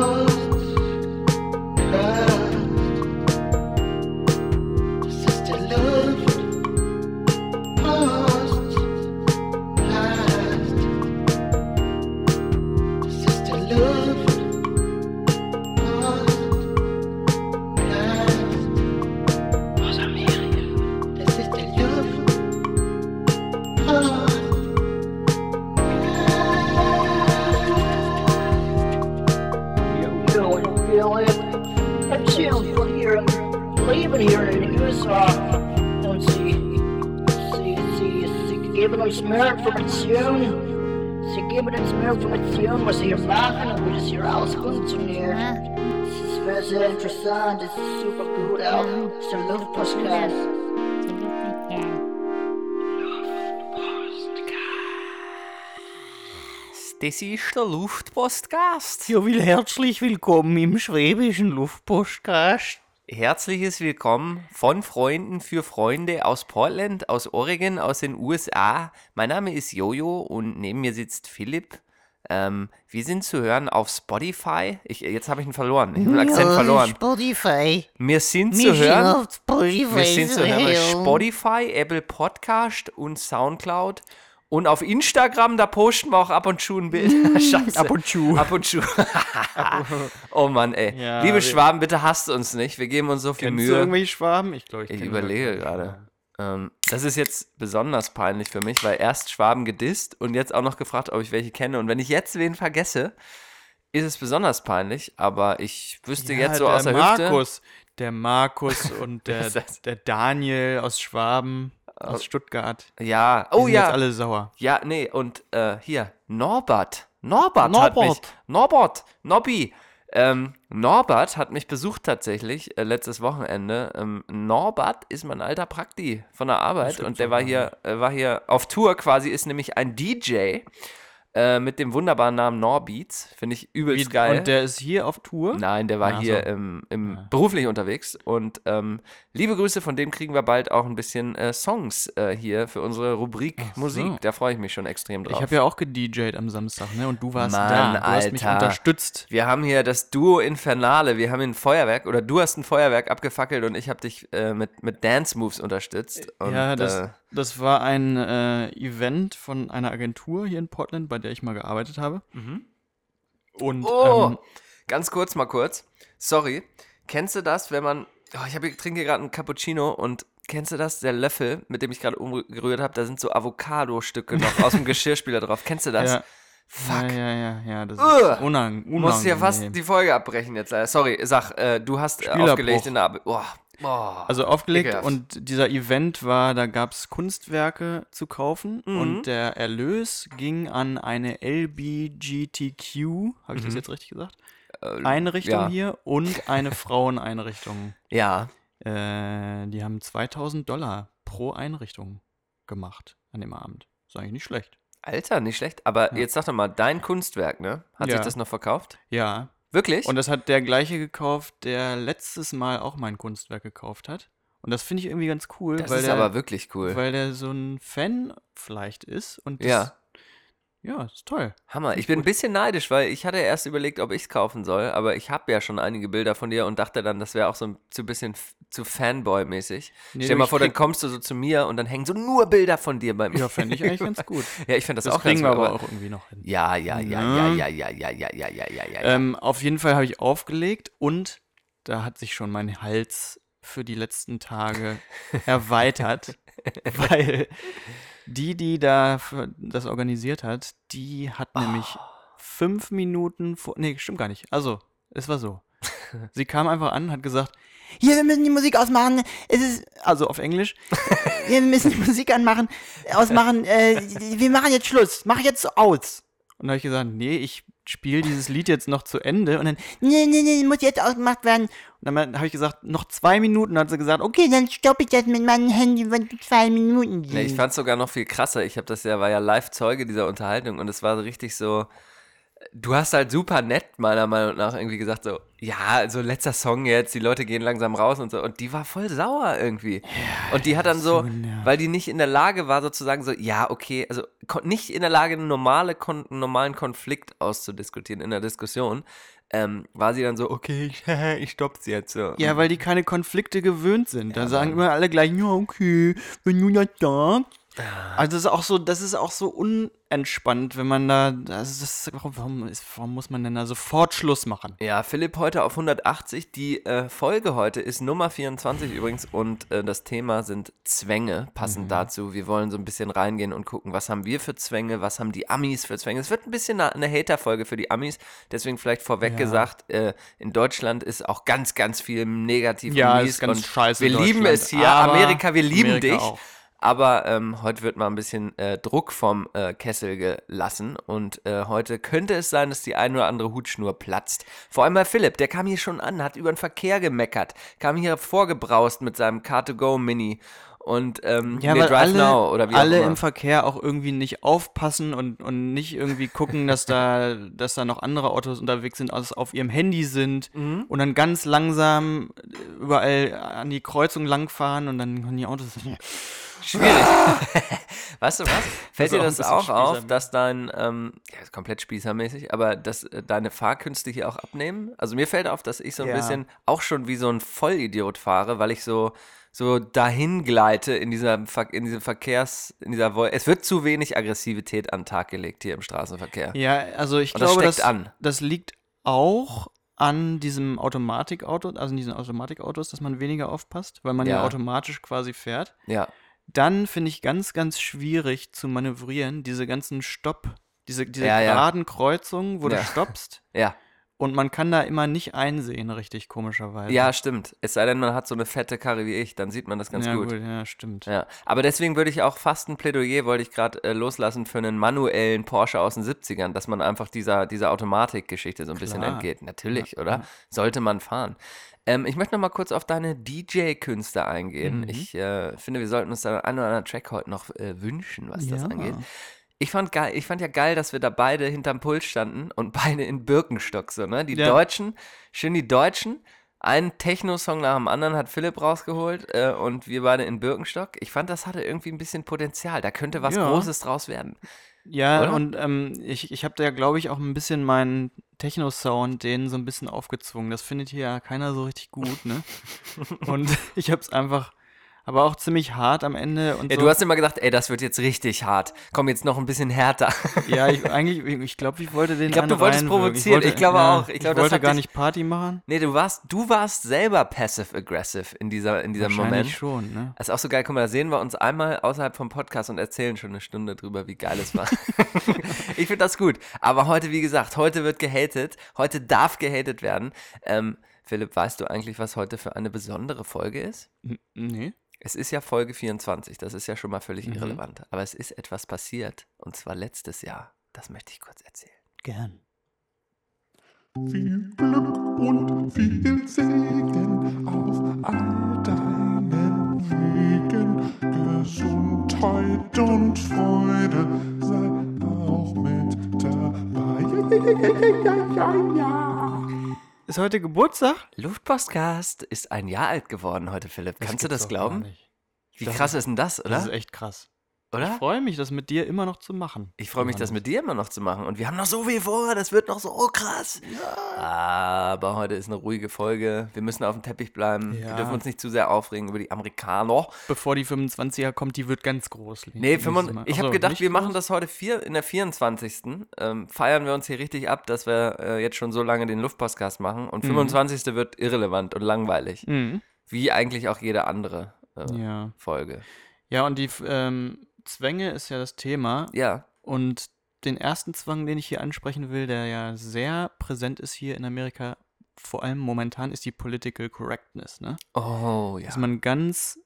Oh. Interessant, es ist super gut auch. Ist der Luftpostcast. Das ist der Luftpostcast. Ja, will herzlich willkommen im schwäbischen Luftpostcast. Herzliches Willkommen von Freunden für Freunde aus Portland, aus Oregon, aus den USA. Mein Name ist Jojo und neben mir sitzt Philipp. Ähm, wir sind zu hören auf Spotify. Ich, jetzt habe ich ihn verloren. Ich habe den Akzent verloren. Spotify. Wir sind zu hören. sind auf Spotify. Wir sind zu hören auf Spotify, Apple Podcast und Soundcloud. Und auf Instagram, da posten wir auch ab und zu ein Bild. Scheiße. ab und zu. Ab und zu. oh Mann, ey. Ja, Liebe Schwaben, bitte hasst uns nicht. Wir geben uns so viel Kennst du Mühe. irgendwelche Schwaben? Ich glaube, ich, Ich überlege gerade. Ähm, das ist jetzt besonders peinlich für mich, weil erst Schwaben gedisst und jetzt auch noch gefragt, ob ich welche kenne. Und wenn ich jetzt wen vergesse, ist es besonders peinlich. Aber ich wüsste Ja, jetzt so aus der Hüfte. Markus. Der Markus und der, der Daniel aus Schwaben, aus Stuttgart. Ja, Die oh sind ja. jetzt alle sauer. Ja, nee, und äh, hier, Norbert. Norbert, hat mich. Norbert. Norbert, Nobby. Ähm, Norbert hat mich besucht tatsächlich äh, letztes Wochenende. Ähm, Norbert ist mein alter Prakti von der Arbeit und der war hier, äh, war hier auf Tour quasi, ist nämlich ein DJ äh, mit dem wunderbaren Namen Norbeats. Finde ich übelst Wie- geil. Und der ist hier auf Tour? Nein, der war Ach hier so. im, im beruflich unterwegs. Und ähm, liebe Grüße, von dem kriegen wir bald auch ein bisschen äh, Songs äh, hier für unsere Rubrik so. Musik. Da freue ich mich schon extrem drauf. Ich habe ja auch gedjed am Samstag, ne? Und du warst Mann, da. Du hast mich Alter. unterstützt. wir haben hier das Duo Infernale. Wir haben ein Feuerwerk oder du hast ein Feuerwerk abgefackelt und ich habe dich äh, mit, mit Dance Moves unterstützt. Und, ja, das, äh, das war ein äh, Event von einer Agentur hier in Portland, bei der ich mal gearbeitet habe. Und Oh, ähm, ganz kurz mal kurz. Sorry. Kennst du das, wenn man. Oh, ich, hab, ich trinke gerade einen Cappuccino und kennst du das? Der Löffel, mit dem ich gerade umgerührt habe, da sind so Avocado-Stücke noch aus dem Geschirrspüler drauf. Kennst du das? ja, Fuck. ja, ja, ja, ja, das Ugh. ist unang Du musst ja fast unangenehm. die Folge abbrechen jetzt. leider. Sorry, sag, äh, du hast äh, aufgelegt in der Ab oh, oh. Also aufgelegt Ekelhaft. und dieser Event war, da gab es Kunstwerke zu kaufen Mhm. und der Erlös ging an eine LBGTQ, habe ich das jetzt richtig gesagt? Einrichtung Äh, ja. hier und eine Fraueneinrichtung. Ja. Äh, die haben 2000 Dollar pro Einrichtung gemacht an dem Abend. Ist eigentlich nicht schlecht. Alter, nicht schlecht. Aber Ja. jetzt sag doch mal, dein Kunstwerk, ne? Hat Ja. sich das noch verkauft? Ja. Wirklich? Und das hat der gleiche gekauft, der letztes Mal auch mein Kunstwerk gekauft hat. Und das finde ich irgendwie ganz cool, das weil, ist der, aber wirklich cool. weil der so ein Fan vielleicht ist. Und das, Ja. Ja, ist toll. Hammer. Ich bin ein bisschen neidisch, weil ich hatte erst überlegt, ob ich es kaufen soll, aber ich habe ja schon einige Bilder von dir und dachte dann, das wäre auch so ein zu bisschen zu Fanboy-mäßig. Nee, Stell dir mal vor, dann kommst du so zu mir und dann hängen so nur Bilder von dir bei mir. Ja, fände ich eigentlich ganz gut. Ja, ich finde das, Das, auch kriegen ganz wir gut, aber auch irgendwie noch hin. Ja, ja, ja, ja, ja, ja, ja, ja, ja, ja, ja, ja. Ähm, auf jeden Fall habe ich aufgelegt und da hat sich schon mein Hals für die letzten Tage erweitert, weil die, die da das organisiert hat, die hat nämlich fünf Minuten vor. Nee, stimmt gar nicht. Also, es war so. Sie kam einfach an, hat gesagt, hier, wir müssen die Musik ausmachen. Es ist, also auf Englisch, hier, wir müssen die Musik anmachen, ausmachen. Äh, wir machen jetzt Schluss. Mach jetzt aus. Und da habe ich gesagt, nee, ich spiele dieses Lied jetzt noch zu Ende. Und dann, nee, nee, nee, muss jetzt ausgemacht werden. Und dann habe ich gesagt, noch zwei Minuten. Und hat sie gesagt, okay, dann stoppe ich das mit meinem Handy, wenn zwei Minuten sind. Nee, ich fand es sogar noch viel krasser. Ich habe das ja, war ja live Zeuge dieser Unterhaltung und es war so richtig so. Du hast halt super nett, meiner Meinung nach, irgendwie gesagt, so, ja, so letzter Song jetzt, die Leute gehen langsam raus und so. Und die war voll sauer irgendwie. und die hat dann so, genervt. weil die nicht in der Lage war, sozusagen so, ja, okay, also nicht in der Lage, einen normale, kon einen normalen Konflikt auszudiskutieren in der Diskussion, ähm, war sie dann so, okay, ich, ich stopp's jetzt. So. Ja, weil die keine Konflikte gewöhnt sind. Da sagen immer alle gleich, ja, okay, wenn du das sagst. Also das ist auch so, das ist auch so unentspannt, wenn man da, das ist, warum, ist, warum muss man denn da sofort Schluss machen? Ja, Philipp heute auf 180. Die äh, Folge heute ist Nummer 24 übrigens und äh, das Thema sind Zwänge, passend dazu. Wir wollen so ein bisschen reingehen und gucken, was haben wir für Zwänge, was haben die Amis für Zwänge. Es wird ein bisschen eine, eine Hater-Folge für die Amis, deswegen vielleicht vorweg Ja. gesagt, äh, in Deutschland ist auch ganz, ganz viel negativ Ja, und ist ganz und scheiße Wir lieben es hier, Amerika, wir lieben Amerika dich. auch. Aber ähm, heute wird mal ein bisschen äh, Druck vom äh, Kessel gelassen und äh, heute könnte es sein, dass die ein oder andere Hutschnur platzt. Vor allem bei Philipp, der kam hier schon an, hat über den Verkehr gemeckert, kam hier vorgebraust mit seinem Car2Go Mini und ähm, Ja, nee, weil alle, Now oder wie alle auch immer. im Verkehr auch irgendwie nicht aufpassen und, und nicht irgendwie gucken, dass da, dass da noch andere Autos unterwegs sind, also auf ihrem Handy sind Mhm. und dann ganz langsam überall an die Kreuzung langfahren und dann können die Autos. Schwierig. weißt du was? Fällt dir das auch auf, dass dein, ähm, ja, ist komplett spießermäßig, aber dass äh, deine Fahrkünste hier auch abnehmen? Also mir fällt auf, dass ich so ein Ja. bisschen auch schon wie so ein Vollidiot fahre, weil ich so so dahin gleite in dieser Ver in diesem Verkehrs in dieser Wol es wird zu wenig Aggressivität an den Tag gelegt hier im Straßenverkehr. Ja, also ich Und das glaube, das, an. das liegt auch an diesem Automatikauto, also in diesen Automatikautos, dass man weniger aufpasst, weil man ja, Ja. automatisch quasi fährt. Ja. Dann finde ich ganz, ganz schwierig zu manövrieren, diese ganzen Stopp, diese, diese Ja, ja. geraden Kreuzungen, wo Ja. du stoppst. Ja. Und man kann da immer nicht einsehen, richtig komischerweise. Ja, stimmt. Es sei denn, man hat so eine fette Karre wie ich, dann sieht man das ganz ja, gut. Ja, stimmt. Ja, aber deswegen würde ich auch fast ein Plädoyer, wollte ich gerade äh, loslassen für einen manuellen Porsche aus den 70ern, dass man einfach dieser, dieser Automatikgeschichte so ein bisschen Klar. entgeht. Natürlich, Ja, oder? ja. Sollte man fahren. Ähm, ich möchte noch mal kurz auf deine DJ-Künste eingehen. Mhm. Ich äh, finde, wir sollten uns da einen oder anderen Track heute noch äh, wünschen, was das Ja. angeht. Ich fand, geil, ich fand ja geil, dass wir da beide hinterm Pult standen und beide in Birkenstock so, ne? Die Ja. Deutschen, schön die Deutschen. Einen Techno-Song nach dem anderen hat Philipp rausgeholt äh, und wir beide in Birkenstock. Ich fand, das hatte irgendwie ein bisschen Potenzial. Da könnte was Ja. Großes draus werden. Ja, Oder? und ähm, ich, ich habe da, glaube ich, auch ein bisschen meinen Techno-Sound denen so ein bisschen aufgezwungen. Das findet hier ja keiner so richtig gut, ne? und ich habe es einfach, aber auch ziemlich hart am Ende und Ja, so. du hast immer gedacht, ey, das wird jetzt richtig hart. Komm jetzt noch ein bisschen härter. ja, ich, eigentlich, ich glaube, ich wollte den Ich glaub, du wolltest provozieren. wollte- Ich glaube ja, auch. Ich glaub, das wollte gar dich- nicht Party machen. nee, du warst, du warst selber passive-aggressive in, dieser, in diesem Moment. Wahrscheinlich schon, ne? Das ist auch so geil. Guck mal, da sehen wir uns einmal außerhalb vom Podcast und erzählen schon eine Stunde drüber, wie geil es war. ich finde das gut. Aber heute, wie gesagt, heute wird gehatet. Heute darf gehatet werden. Ähm, Philipp, weißt du eigentlich, was heute für eine besondere Folge ist? Nee. Es ist ja Folge 24. Das ist ja schon mal völlig Mhm. irrelevant. Aber es ist etwas passiert. Und zwar letztes Jahr. Das möchte ich kurz erzählen. Gern. Viel Glück und viel Segen auf all deinen Wegen. Gesundheit und Freude sei auch mit dabei. Ja, ja, ja, ja, ja. Ist heute Geburtstag? Luftpostcast ist ein Jahr alt geworden heute, Philipp. Kannst du das glauben? nicht. Wie Das krass ist- ist denn das, Das oder? ist echt krass. Ich oder? freue mich, das mit dir immer noch zu machen. Ich freue mich, das mit dir immer noch zu machen. Und wir haben noch so viel vor. Das wird noch so krass. Aber heute ist eine ruhige Folge. Wir müssen auf dem Teppich bleiben. Wir Ja. dürfen uns nicht zu sehr aufregen über die Amerikaner. Bevor die 25er kommt, die wird ganz groß. Nee, Dieses 25, Mal. ich habe gedacht, wir machen groß? das heute vier, in der 24. Ähm, feiern wir uns hier richtig ab, dass wir äh, jetzt schon so lange den Luftpostcast machen. Und 25. wird irrelevant und langweilig. Mhm. Wie eigentlich auch jede andere äh, Ja. Folge. Ja, und die ähm, Zwänge ist ja das Thema. Ja. Und den ersten Zwang, den ich hier ansprechen will, der ja sehr präsent ist hier in Amerika, vor allem momentan, ist die Political Correctness, ne? Oh, ja. Dass man ganz,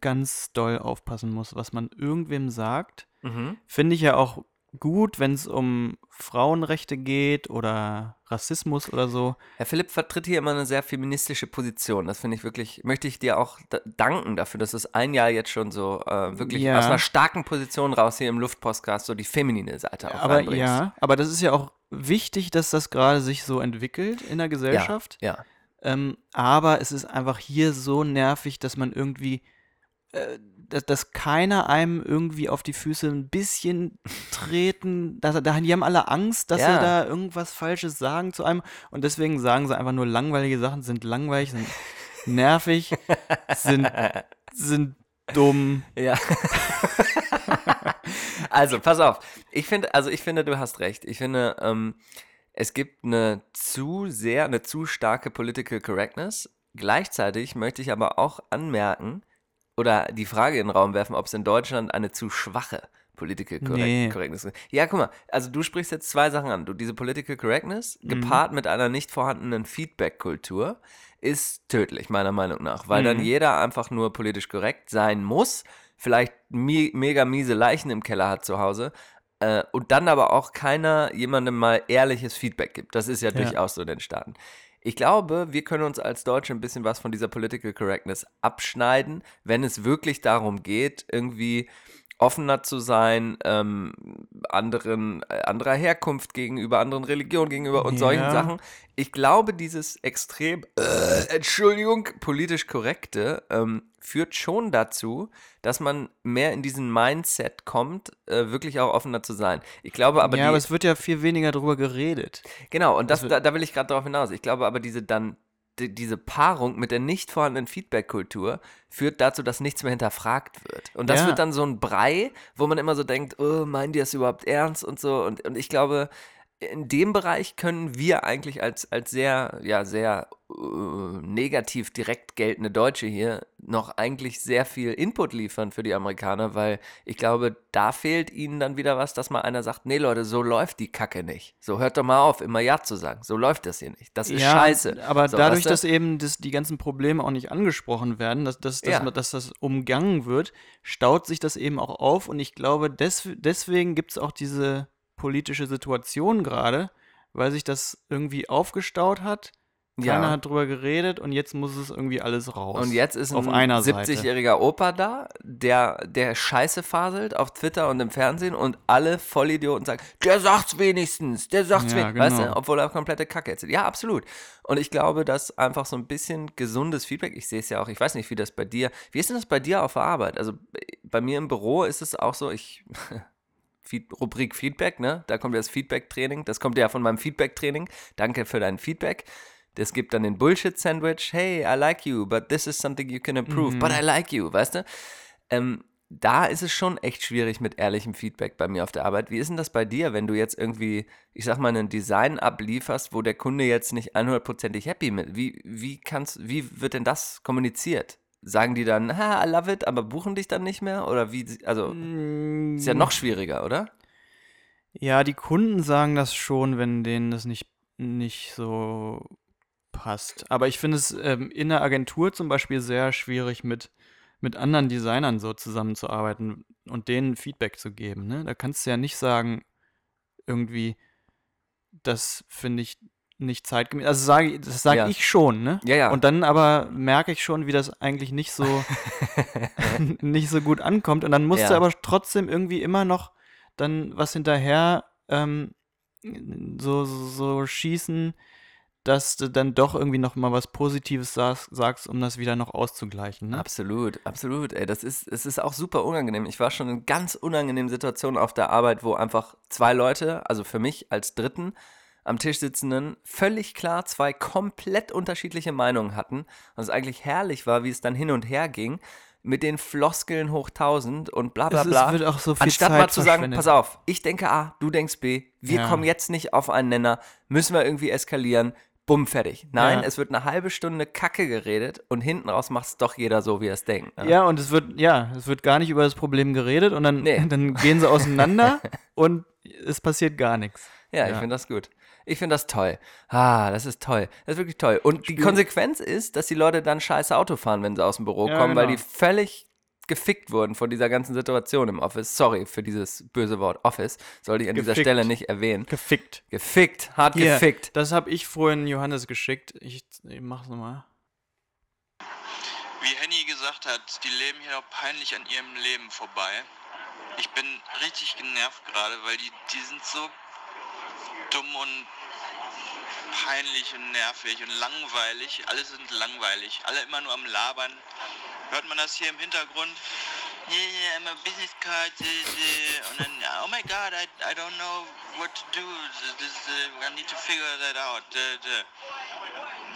ganz doll aufpassen muss, was man irgendwem sagt. Mhm. Finde ich ja auch gut, wenn es um Frauenrechte geht oder Rassismus oder so. Herr Philipp vertritt hier immer eine sehr feministische Position. Das finde ich wirklich, möchte ich dir auch da- danken dafür, dass es ein Jahr jetzt schon so äh, wirklich Ja. aus einer starken Position raus hier im Luftpostcast so die feminine Seite auch Aber reinbringst. ja, aber das ist ja auch wichtig, dass das gerade sich so entwickelt in der Gesellschaft. Ja. Ähm, aber es ist einfach hier so nervig, dass man irgendwie äh, dass, dass keiner einem irgendwie auf die Füße ein bisschen treten. Dass, da, die haben alle Angst, dass Ja. sie da irgendwas Falsches sagen zu einem. Und deswegen sagen sie einfach nur langweilige Sachen, sind langweilig, sind nervig, sind, sind dumm. Ja. also, pass auf. Ich finde, also ich finde, du hast recht. Ich finde, ähm, es gibt eine zu sehr, eine zu starke Political Correctness. Gleichzeitig möchte ich aber auch anmerken oder die Frage in den Raum werfen, ob es in Deutschland eine zu schwache Political Correct Nee. Correctness gibt. Ja, guck mal, also du sprichst jetzt zwei Sachen an. Du, diese Political Correctness, gepaart mit einer nicht vorhandenen Feedback-Kultur, ist tödlich, meiner Meinung nach. Weil dann jeder einfach nur politisch korrekt sein muss, vielleicht mi mega miese Leichen im Keller hat zu Hause, äh, und dann aber auch keiner jemandem mal ehrliches Feedback gibt. Das ist ja, durchaus so in den Staaten. Ich glaube, wir können uns als Deutsche ein bisschen was von dieser Political Correctness abschneiden, wenn es wirklich darum geht, irgendwie offener zu sein, ähm, anderen, äh, anderer Herkunft gegenüber, anderen Religionen gegenüber und solchen Ja. Sachen. Ich glaube, dieses extrem, äh, Entschuldigung, politisch korrekte ähm, führt schon dazu, dass man mehr in diesen Mindset kommt, äh, wirklich auch offener zu sein. Ich glaube aber, ja, die, aber es wird ja viel weniger drüber geredet. Genau, und das, wird- da, da will ich gerade darauf hinaus. Ich glaube aber, diese dann diese Paarung mit der nicht vorhandenen Feedback-Kultur führt dazu, dass nichts mehr hinterfragt wird. Und das Ja. wird dann so ein Brei, wo man immer so denkt, oh, meinen die das überhaupt ernst und so. Und, und ich glaube, in dem Bereich können wir eigentlich als, als sehr, ja, sehr äh, negativ direkt geltende Deutsche hier noch eigentlich sehr viel Input liefern für die Amerikaner, weil ich glaube, da fehlt ihnen dann wieder was, dass mal einer sagt, nee Leute, so läuft die Kacke nicht. So hört doch mal auf, immer Ja zu sagen. So läuft das hier nicht. Das ist ja, scheiße. Aber so, dadurch, dass eben das, die ganzen Probleme auch nicht angesprochen werden, dass, dass, dass, Ja. man- dass das umgangen wird, staut sich das eben auch auf. Und ich glaube, des, deswegen gibt es auch diese politische Situation gerade, weil sich das irgendwie aufgestaut hat. Ja. Keiner hat drüber geredet und jetzt muss es irgendwie alles raus. Und jetzt ist auf ein einer Seite. 70-jähriger Opa da, der, der Scheiße faselt auf Twitter und im Fernsehen und alle Vollidioten sagen, der sagt's wenigstens, der sagt's Ja, wenigstens, weißt du, genau. obwohl er komplette Kacke erzählt. Ja, absolut. Und ich glaube, dass einfach so ein bisschen gesundes Feedback, ich sehe es ja auch, ich weiß nicht, wie das bei dir, wie ist denn das bei dir auf der Arbeit? Also bei mir im Büro ist es auch so, ich, Feed, Rubrik Feedback, ne? Da kommt ja das Feedback-Training. Das kommt ja von meinem Feedback-Training. Danke für dein Feedback. Das gibt dann den Bullshit-Sandwich. Hey, I like you, but this is something you can improve. Mhm. But I like you, weißt du? Ähm, da ist es schon echt schwierig mit ehrlichem Feedback bei mir auf der Arbeit. Wie ist denn das bei dir, wenn du jetzt irgendwie, ich sag mal, ein Design ablieferst, wo der Kunde jetzt nicht 100%ig happy mit? Wie, wie kannst, wie wird denn das kommuniziert? Sagen die dann, ha, I love it, aber buchen dich dann nicht mehr? Oder wie, also, ist ja noch schwieriger, oder? Ja, die Kunden sagen das schon, wenn denen das nicht, nicht so passt. Aber ich finde es ähm, in der Agentur zum Beispiel sehr schwierig, mit, mit anderen Designern so zusammenzuarbeiten und denen Feedback zu geben. Ne? Da kannst du ja nicht sagen, irgendwie, das finde ich nicht zeitgemäß. Also sage, das sage Ja. ich schon, ne? Ja, ja. Und dann aber merke ich schon, wie das eigentlich nicht so, nicht so gut ankommt. Und dann musst Ja. du aber trotzdem irgendwie immer noch dann was hinterher ähm, so, so, so schießen, dass du dann doch irgendwie noch mal was Positives sagst, sagst um das wieder noch auszugleichen. Ne? Absolut, absolut. Ey, das ist, es ist auch super unangenehm. Ich war schon in ganz unangenehmen Situationen auf der Arbeit, wo einfach zwei Leute, also für mich als Dritten, am Tisch sitzenden, völlig klar zwei komplett unterschiedliche Meinungen hatten. Und es eigentlich herrlich war, wie es dann hin und her ging, mit den Floskeln hoch 1000 und bla bla Es bla. wird auch so viel Anstatt Zeit mal zu sagen, pass auf, ich denke A, du denkst B, wir Ja. kommen jetzt nicht auf einen Nenner, müssen wir irgendwie eskalieren, bumm, fertig. Nein, Ja. es wird eine halbe Stunde Kacke geredet und hinten raus macht es doch jeder so, wie er es denkt. ne? Ja, und es wird, ja, es wird gar nicht über das Problem geredet und dann, Nee. dann gehen sie auseinander und es passiert gar nichts. Ja, ich Ja. finde das gut. Ich finde das toll. Ah, das ist toll. Das ist wirklich toll. Und die Konsequenz ist, dass die Leute dann scheiße Auto fahren, wenn sie aus dem Büro Ja, kommen, weil genau. die völlig gefickt wurden von dieser ganzen Situation im Office. Sorry für dieses böse Wort Office. Sollte ich an dieser Gefickt. Stelle nicht erwähnen. Gefickt. Gefickt, hart Hier, gefickt. Das habe ich vorhin Johannes geschickt. Ich, ich mach's nochmal. Wie Henny gesagt hat, die leben hier noch peinlich an ihrem Leben vorbei. Ich bin richtig genervt gerade, weil die, die sind so dumm und peinlich und nervig und langweilig. Alle sind langweilig. Alle immer nur am Labern. hört man das hier im Hintergrund. Yeah, I'm a business card. äh, äh, Und dann, oh my god, I, I don't know what to do. This, uh, I need to figure that out. Äh, äh.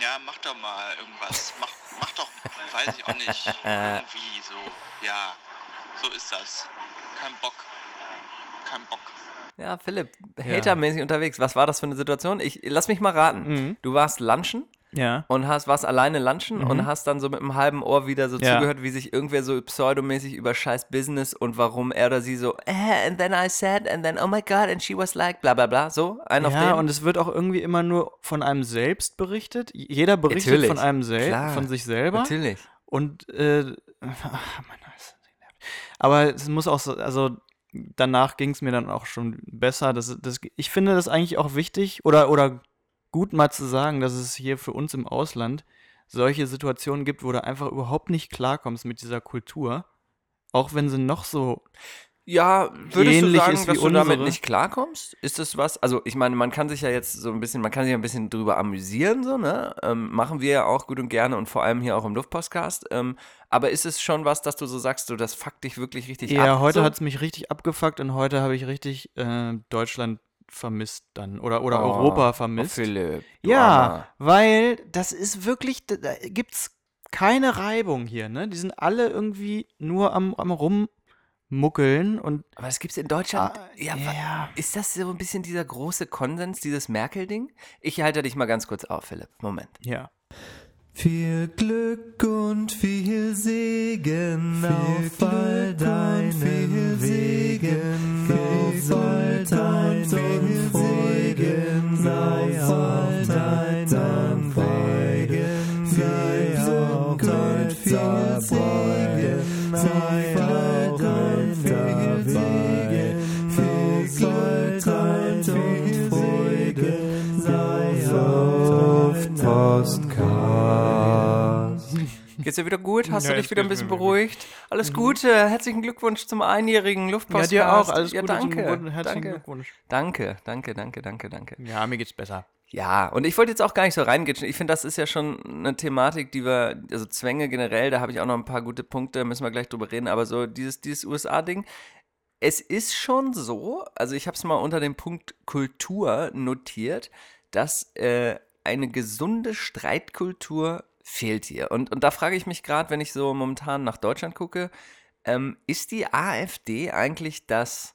Ja, mach doch mal irgendwas. Mach, mach doch, weiß ich auch nicht. Irgendwie so. Ja, so ist das. Kein Bock. Kein Bock. Ja, Philipp, hatermäßig unterwegs. Was war das für eine Situation? Ich lass mich mal raten. Mhm. Du warst lunchen Ja. und hast warst alleine lunchen und hast dann so mit einem halben Ohr wieder so Mhm. Ja. zugehört, wie sich irgendwer so pseudomäßig über scheiß Business und warum er oder sie so eh, and then I said and then oh my god and she was like bla bla bla so ein auf Ja, den. und es wird auch irgendwie immer nur von einem selbst berichtet. Jeder berichtet Natürlich, von einem selbst, von sich selber. Natürlich. Und äh, ach, Mann, das- aber es muss auch so, also danach ging es mir dann auch schon besser. Das, das, ich finde das eigentlich auch wichtig oder, oder gut mal zu sagen, dass es hier für uns im Ausland solche Situationen gibt, wo du einfach überhaupt nicht klarkommst mit dieser Kultur. Auch wenn sie noch so. Ja, würdest du Ähnlich sagen, ist dass wie du damit unsere? nicht klarkommst? Ist das was? Also, ich meine, man kann sich ja jetzt so ein bisschen, man kann sich ein bisschen drüber amüsieren, so, ne? Ähm, machen wir ja auch gut und gerne und vor allem hier auch im Luftpostcast. Ähm, aber ist es schon was, dass du so sagst, so, das fuckt dich wirklich richtig Ja, ab? heute so? hat es mich richtig abgefuckt und heute habe ich richtig äh, Deutschland vermisst dann. Oder, oder Oh, Europa Oh, vermisst. Philipp. du Ja, Armer. weil das ist wirklich, da, da gibt's keine Reibung hier, ne? Die sind alle irgendwie nur am, am rummuckeln und Aber es gibt's in Deutschland. Ah, ja, ja. Ist das so ein bisschen dieser große Konsens, dieses Merkel-Ding? Ich halte dich mal ganz kurz auf, Philipp. Moment. ja. Viel Glück und viel Segen auf all deinen Wegen, auf all deinen Freuden, sei auf deinen Wegen, sei auf dein viel Segen, sei auf auf Podcast. Geht's dir wieder gut? Hast Ja, du dich wieder ein bisschen beruhigt? Alles Gute. Herzlichen Glückwunsch zum einjährigen Ja, Luftpostcast. dir auch. Alles ja, Gute zum danke. Geburtstag. Herzlichen danke. Glückwunsch. Danke, danke, danke, danke, danke. Ja, mir geht's besser. Ja, und ich wollte jetzt auch gar nicht so reingitschen. Ich finde, das ist ja schon eine Thematik, die wir, also Zwänge generell, da habe ich auch noch ein paar gute Punkte, müssen wir gleich drüber reden, aber so dieses, dieses USA-Ding, es ist schon so, also ich habe es mal unter dem Punkt Kultur notiert, dass äh, eine gesunde Streitkultur fehlt hier. Und, und da frage ich mich gerade, wenn ich so momentan nach Deutschland gucke, ähm, ist die AfD eigentlich das,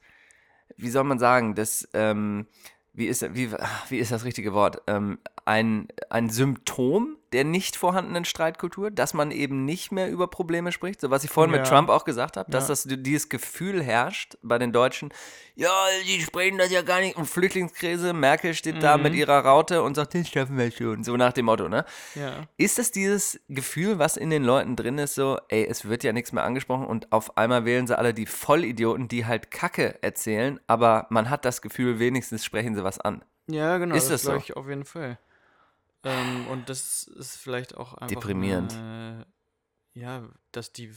wie soll man sagen, das, ähm, wie ist, wie, wie ist das richtige Wort? Ähm, ein, ein Symptom der nicht vorhandenen Streitkultur, dass man eben nicht mehr über Probleme spricht, so was ich vorhin mit Ja. Trump auch gesagt habe, dass Ja. das dieses Gefühl herrscht bei den Deutschen, ja, die sprechen das ja gar nicht, und Flüchtlingskrise, Merkel steht da mit ihrer Raute und sagt, das schaffen wir schon, so nach dem Motto, ne? Ja. Ist es dieses Gefühl, was in den Leuten drin ist, so, ey, es wird ja nichts mehr angesprochen und auf einmal wählen sie alle die Vollidioten, die halt Kacke erzählen, aber man hat das Gefühl, wenigstens sprechen sie was an. Ja, genau. Ist das das so? ich auf jeden Fall. Ähm, und das ist vielleicht auch einfach. Deprimierend. Äh, ja, dass die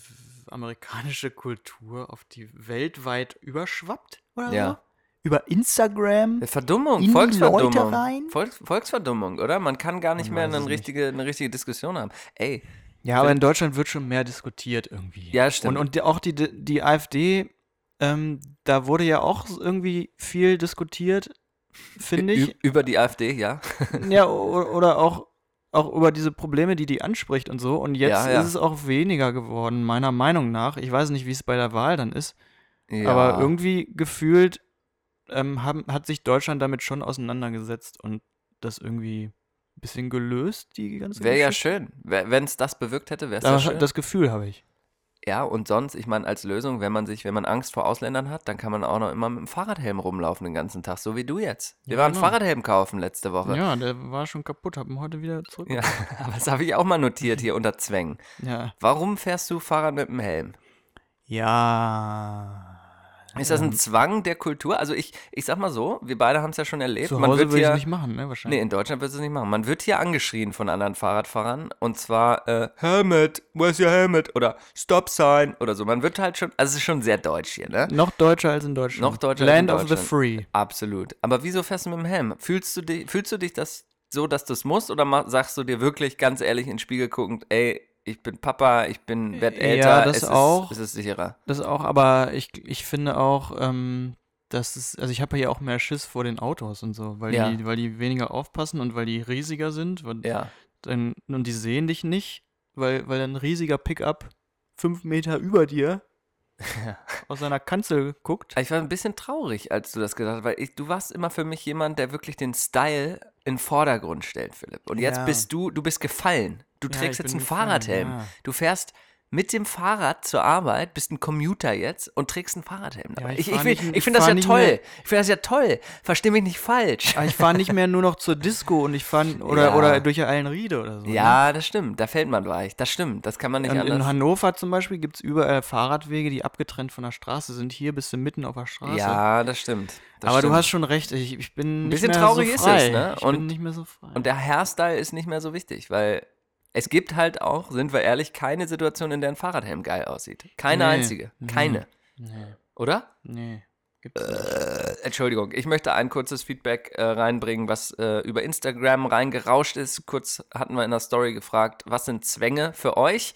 amerikanische Kultur auf die weltweit überschwappt oder Ja. so. Über Instagram. Verdummung, In Volksverdummung. Leute rein? Volks, Volksverdummung, oder? Man kann gar nicht Man mehr eine nicht. richtige, eine richtige Diskussion haben. Ey, Ja, aber in Deutschland wird schon mehr diskutiert irgendwie. Ja, stimmt. Und, und auch die, die AfD, ähm, da wurde ja auch irgendwie viel diskutiert, finde ich. über die AfD, ja. Ja, oder auch, auch über diese Probleme, die die anspricht und so. Und jetzt Ja, ja. ist es auch weniger geworden, meiner Meinung nach. Ich weiß nicht, wie es bei der Wahl dann ist. ja. Aber irgendwie gefühlt ähm, haben, hat sich Deutschland damit schon auseinandergesetzt und das irgendwie ein bisschen gelöst, die ganze Wäre ja schön. Wenn es das bewirkt hätte, wäre es ja schön. das Gefühl habe ich. Ja, und sonst, ich meine, als Lösung, wenn man sich, wenn man Angst vor Ausländern hat, dann kann man auch noch immer mit dem Fahrradhelm rumlaufen den ganzen Tag, so wie du jetzt. Wir Ja, waren genau. Fahrradhelm kaufen letzte Woche. Ja, der war schon kaputt, hab ihn heute wieder zurück. Ja, aber das habe ich auch mal notiert hier unter Zwängen. Ja. Warum fährst du Fahrrad mit dem Helm? Ja. Ist das ein Ähm, Zwang der Kultur? Also ich, ich sag mal so, wir beide haben es ja schon erlebt. Zu man Hause würde ich es nicht machen, ne? Wahrscheinlich. Nee, in Deutschland wird es nicht machen. Man wird hier angeschrien von anderen Fahrradfahrern und zwar äh, Helmet, where's your helmet? Oder Stop Sign oder so. Man wird halt schon, also es ist schon sehr deutsch hier, ne? Noch deutscher als in Deutschland. Noch deutscher als in Land of the Deutschland. Free. Absolut. Aber wieso fährst du mit dem Helm? Fühlst du dich, fühlst du dich das so, dass du es musst oder sagst du dir wirklich ganz ehrlich in den Spiegel guckend, ey, ich bin Papa, ich bin, werd Ja, älter, das es auch. Ist, es ist sicherer. Das auch, aber ich, ich finde auch, ähm, dass es, also ich habe ja auch mehr Schiss vor den Autos und so, weil, Ja. die, weil die weniger aufpassen und weil die riesiger sind. Und, Ja. dann, und die sehen dich nicht, weil, weil ein riesiger Pickup fünf Meter über dir aus seiner Kanzel guckt. Ich war ein bisschen traurig, als du das gesagt hast, weil ich, du warst immer für mich jemand, der wirklich den Style in den Vordergrund stellt, Philipp. Und jetzt Ja. bist du, du bist gefallen. Du Ja, trägst jetzt einen Fahrradhelm. ja. Du fährst mit dem Fahrrad zur Arbeit, bist ein Commuter jetzt und trägst einen Fahrradhelm. dabei. ich ich ich, ich finde das ja toll. mehr- Ich finde das ja toll. Versteh mich nicht falsch. Aber ich fahre nicht mehr nur noch zur Disco und ich fahre oder, Ja. oder durch Eilenriede oder so. Ne? Ja, das stimmt. Da fällt man weich. Das stimmt. Das kann man nicht Und in anders. Hannover zum Beispiel gibt es überall Fahrradwege, die abgetrennt von der Straße sind. Hier bist du mitten auf der Straße. Ja, das stimmt. Das Aber stimmt. du hast schon recht, ich, ich bin nicht bisschen traurig so ist es, ne? Ich Und- bin nicht mehr so frei. Und der Hairstyle ist nicht mehr so wichtig, weil es gibt halt auch, sind wir ehrlich, keine Situation, in der ein Fahrradhelm geil aussieht. Keine Nee. einzige. Mhm. Keine. nee, Oder? nee. Äh, Entschuldigung, ich möchte ein kurzes Feedback äh, reinbringen, was äh, über Instagram reingerauscht ist. Kurz hatten wir in der Story gefragt, was sind Zwänge für euch?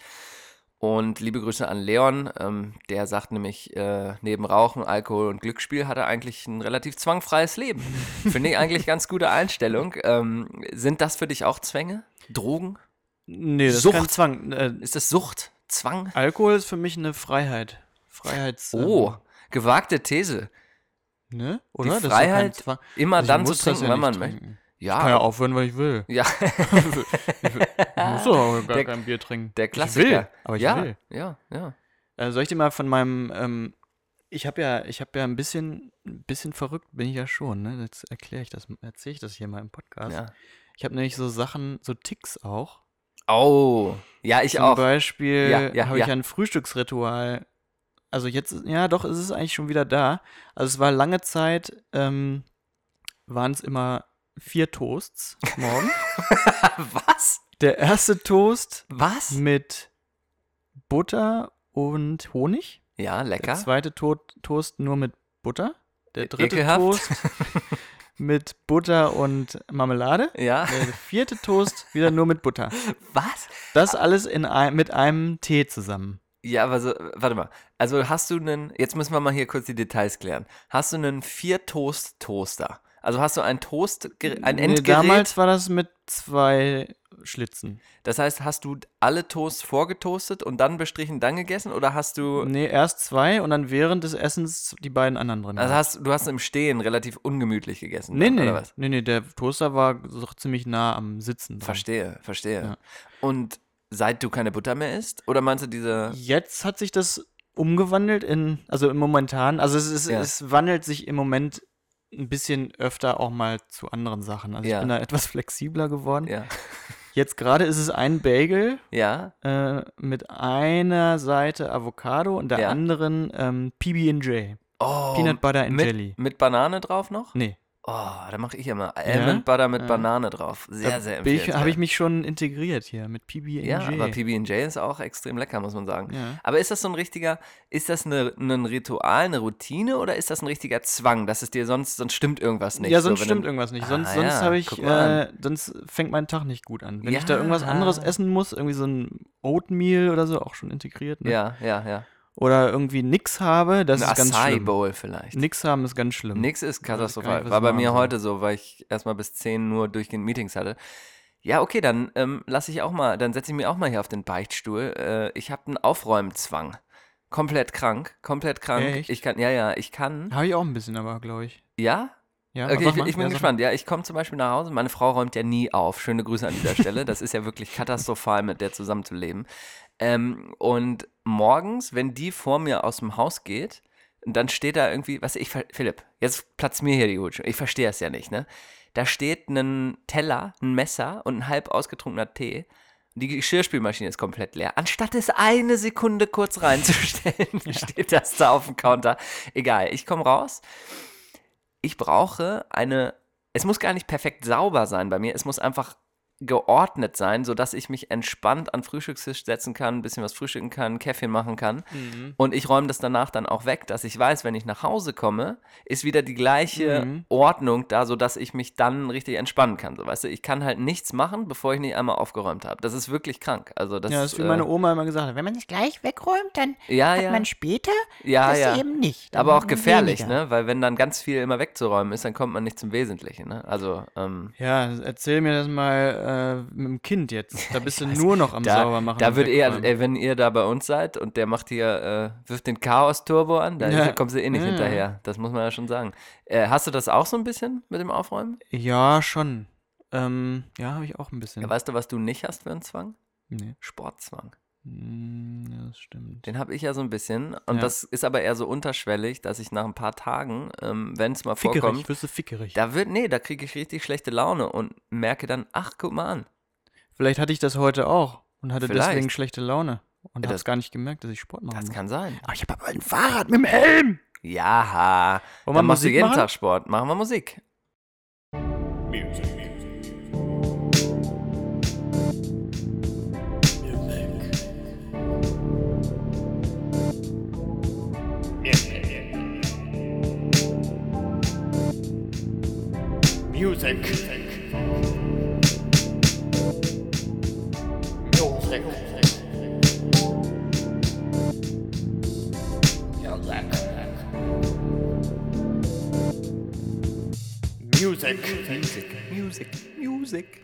Und liebe Grüße an Leon, ähm, der sagt nämlich, äh, neben Rauchen, Alkohol und Glücksspiel hat er eigentlich ein relativ zwangfreies Leben. Finde ich eigentlich ganz gute Einstellung. Ähm, sind das für dich auch Zwänge? Drogen? Nee, das Sucht. ist kein Zwang. Äh, Ist das Sucht? Zwang? Alkohol ist für mich eine Freiheit. Freiheits. Oh, gewagte These. ähm, ne? Oder? Kein Freiheit, Zwang. immer Also ich dann zu trinken, ja wenn man möchte. Ja, Ich kann ja aufhören, weil ich will. ja. Ich muss doch auch gar Der- kein Bier trinken. Der Ich Klassiker. will, aber ich ja, will. ja, ja. Äh, soll ich dir mal von meinem, ähm, ich habe ja, ich habe ja ein bisschen, ein bisschen verrückt bin ich ja schon, ne? Jetzt erkläre ich das, erzähle ich das hier mal im Podcast. ja. Ich habe nämlich so Sachen, so Ticks auch. Oh, ja, ich Zum auch. Beispiel Ja, ja, habe ja. ich ein Frühstücksritual. Also jetzt, ja doch, es ist eigentlich schon wieder da. Also es war lange Zeit, ähm, waren es immer vier Toasts morgen. Was? Der erste Toast Was? mit Butter und Honig. Ja, Der lecker. zweite to Toast nur mit Butter. Der dritte Ekelhaft. Toast mit Butter und Marmelade. Ja. Der vierte Toast wieder nur mit Butter. Was? Das alles in ein, mit einem Tee zusammen. Ja, aber so, warte mal. Also hast du einen, jetzt müssen wir mal hier kurz die Details klären. Hast du einen Vier-Toast-Toaster? Also hast du ein Toast, ein Nee, Endgerät? damals war das mit zwei Schlitzen. Das heißt, hast du alle Toasts vorgetoastet und dann bestrichen, dann gegessen? Oder hast du, Nee, erst zwei und dann während des Essens die beiden anderen drin. also hast, du hast im Stehen relativ ungemütlich gegessen? nee, dann, nee, Oder was? nee, nee, der Toaster war so ziemlich nah am Sitzen. dran. Verstehe, verstehe. Ja. Und seit du keine Butter mehr isst? Oder meinst du diese. Jetzt hat sich das umgewandelt in, also im momentan, also es, ist, Ja. es wandelt sich im Moment ein bisschen öfter auch mal zu anderen Sachen. Also Ja. ich bin da etwas flexibler geworden. Ja. Jetzt gerade ist es ein Bagel Ja? äh, mit einer Seite Avocado und der anderen ähm, PB&J. Oh, Peanut Butter and mit, Jelly. Mit Banane drauf noch? Nee, Oh, da mache ich immer Almond Butter mit Ja. Banane drauf. Sehr, da sehr empfehlenswert. habe ich mich schon integriert hier mit PB&J. Ja, aber PB&J ist auch extrem lecker, muss man sagen. Ja. Aber ist das so ein richtiger, ist das eine, ein Ritual, eine Routine oder ist das ein richtiger Zwang, dass es dir sonst, sonst stimmt irgendwas nicht? ja, so, sonst wenn stimmt irgendwas nicht. Sonst, Ah, sonst ja, habe ich, äh, sonst fängt mein Tag nicht gut an. Wenn ich da irgendwas Ja. anderes essen muss, irgendwie so ein Oatmeal oder so, auch schon integriert. Ne? Ja, ja, ja. Oder irgendwie nix habe, das Ein ist ganz Acai schlimm. Bowl vielleicht. Nix haben ist ganz schlimm. Nix ist gar katastrophal. War bei mir heute so, weil ich erstmal bis 10 nur durchgehend Meetings hatte. Ja, okay, dann ähm, lasse ich auch mal, dann setze ich mich auch mal hier auf den Beichtstuhl. Äh, ich habe einen Aufräumzwang. Komplett krank, komplett krank. Echt? Ich kann, ja, ja, ich kann. Habe ich auch ein bisschen, aber glaube ich. Ja? Ja, Okay, ich, ich bin Ja, gespannt. Ja, ich komme zum Beispiel nach Hause. Meine Frau räumt ja nie auf. Schöne Grüße an dieser Stelle. Das ist ja wirklich katastrophal, mit der zusammenzuleben. Ähm, und morgens, wenn die vor mir aus dem Haus geht, dann steht da irgendwie, was ich, Philipp, jetzt platzt mir hier die Hut. Ich verstehe es ja nicht, ne? Da steht ein Teller, ein Messer und ein halb ausgetrunkener Tee. Die Geschirrspülmaschine ist komplett leer. Anstatt es eine Sekunde kurz reinzustellen, steht das da auf dem Counter. Egal, ich komme raus. Ich brauche eine. Es muss gar nicht perfekt sauber sein bei mir. Es muss einfach geordnet sein, sodass ich mich entspannt an Frühstückstisch setzen kann, ein bisschen was frühstücken kann, Kaffee machen kann. Mhm. Und ich räume das danach dann auch weg, dass ich weiß, wenn ich nach Hause komme, ist wieder die gleiche Mhm. Ordnung da, sodass ich mich dann richtig entspannen kann. So, weißt du, ich kann halt nichts machen, bevor ich nicht einmal aufgeräumt habe. Das ist wirklich krank. Also das, ja, das ist wie äh, meine Oma immer gesagt hat, wenn man nicht gleich wegräumt, dann ja, hat ja. man später ja, das ja. eben nicht. Dann Aber auch gefährlich, weniger. ne? Weil wenn dann ganz viel immer wegzuräumen ist, dann kommt man nicht zum Wesentlichen, ne? Also, ähm, Ja, erzähl mir das mal äh, mit dem Kind jetzt. Da bist du nur noch am da, Saubermachen. da wird eher, ey, wenn ihr da bei uns seid und der macht hier, äh, wirft den Chaos-Turbo an, da Ja. kommst du eh nicht ja. hinterher. Das muss man ja schon sagen. Äh, hast du das auch so ein bisschen mit dem Aufräumen? Ja, schon. Ähm, ja, habe ich auch ein bisschen. Ja, weißt du, was du nicht hast für einen Zwang? Nee. Sportzwang. Hm, ja, das stimmt. Den habe ich ja so ein bisschen. Und Ja. das ist aber eher so unterschwellig, dass ich nach ein paar Tagen, ähm, wenn es mal Fickerig, vorkommt, wirst du fickerig. da wird, nee, da kriege ich richtig schlechte Laune und merke dann, ach, guck mal an. Vielleicht hatte ich das heute auch und hatte Vielleicht. deswegen schlechte Laune. Und Ja, das- gar nicht gemerkt, dass ich Sport machen Das muss. kann sein. Aber ich habe aber ein Fahrrad mit dem Helm. Ja, Wollen dann machst du Musik jeden machen? Tag Sport. Machen wir Musik. Music. Music. Music. Music, Music.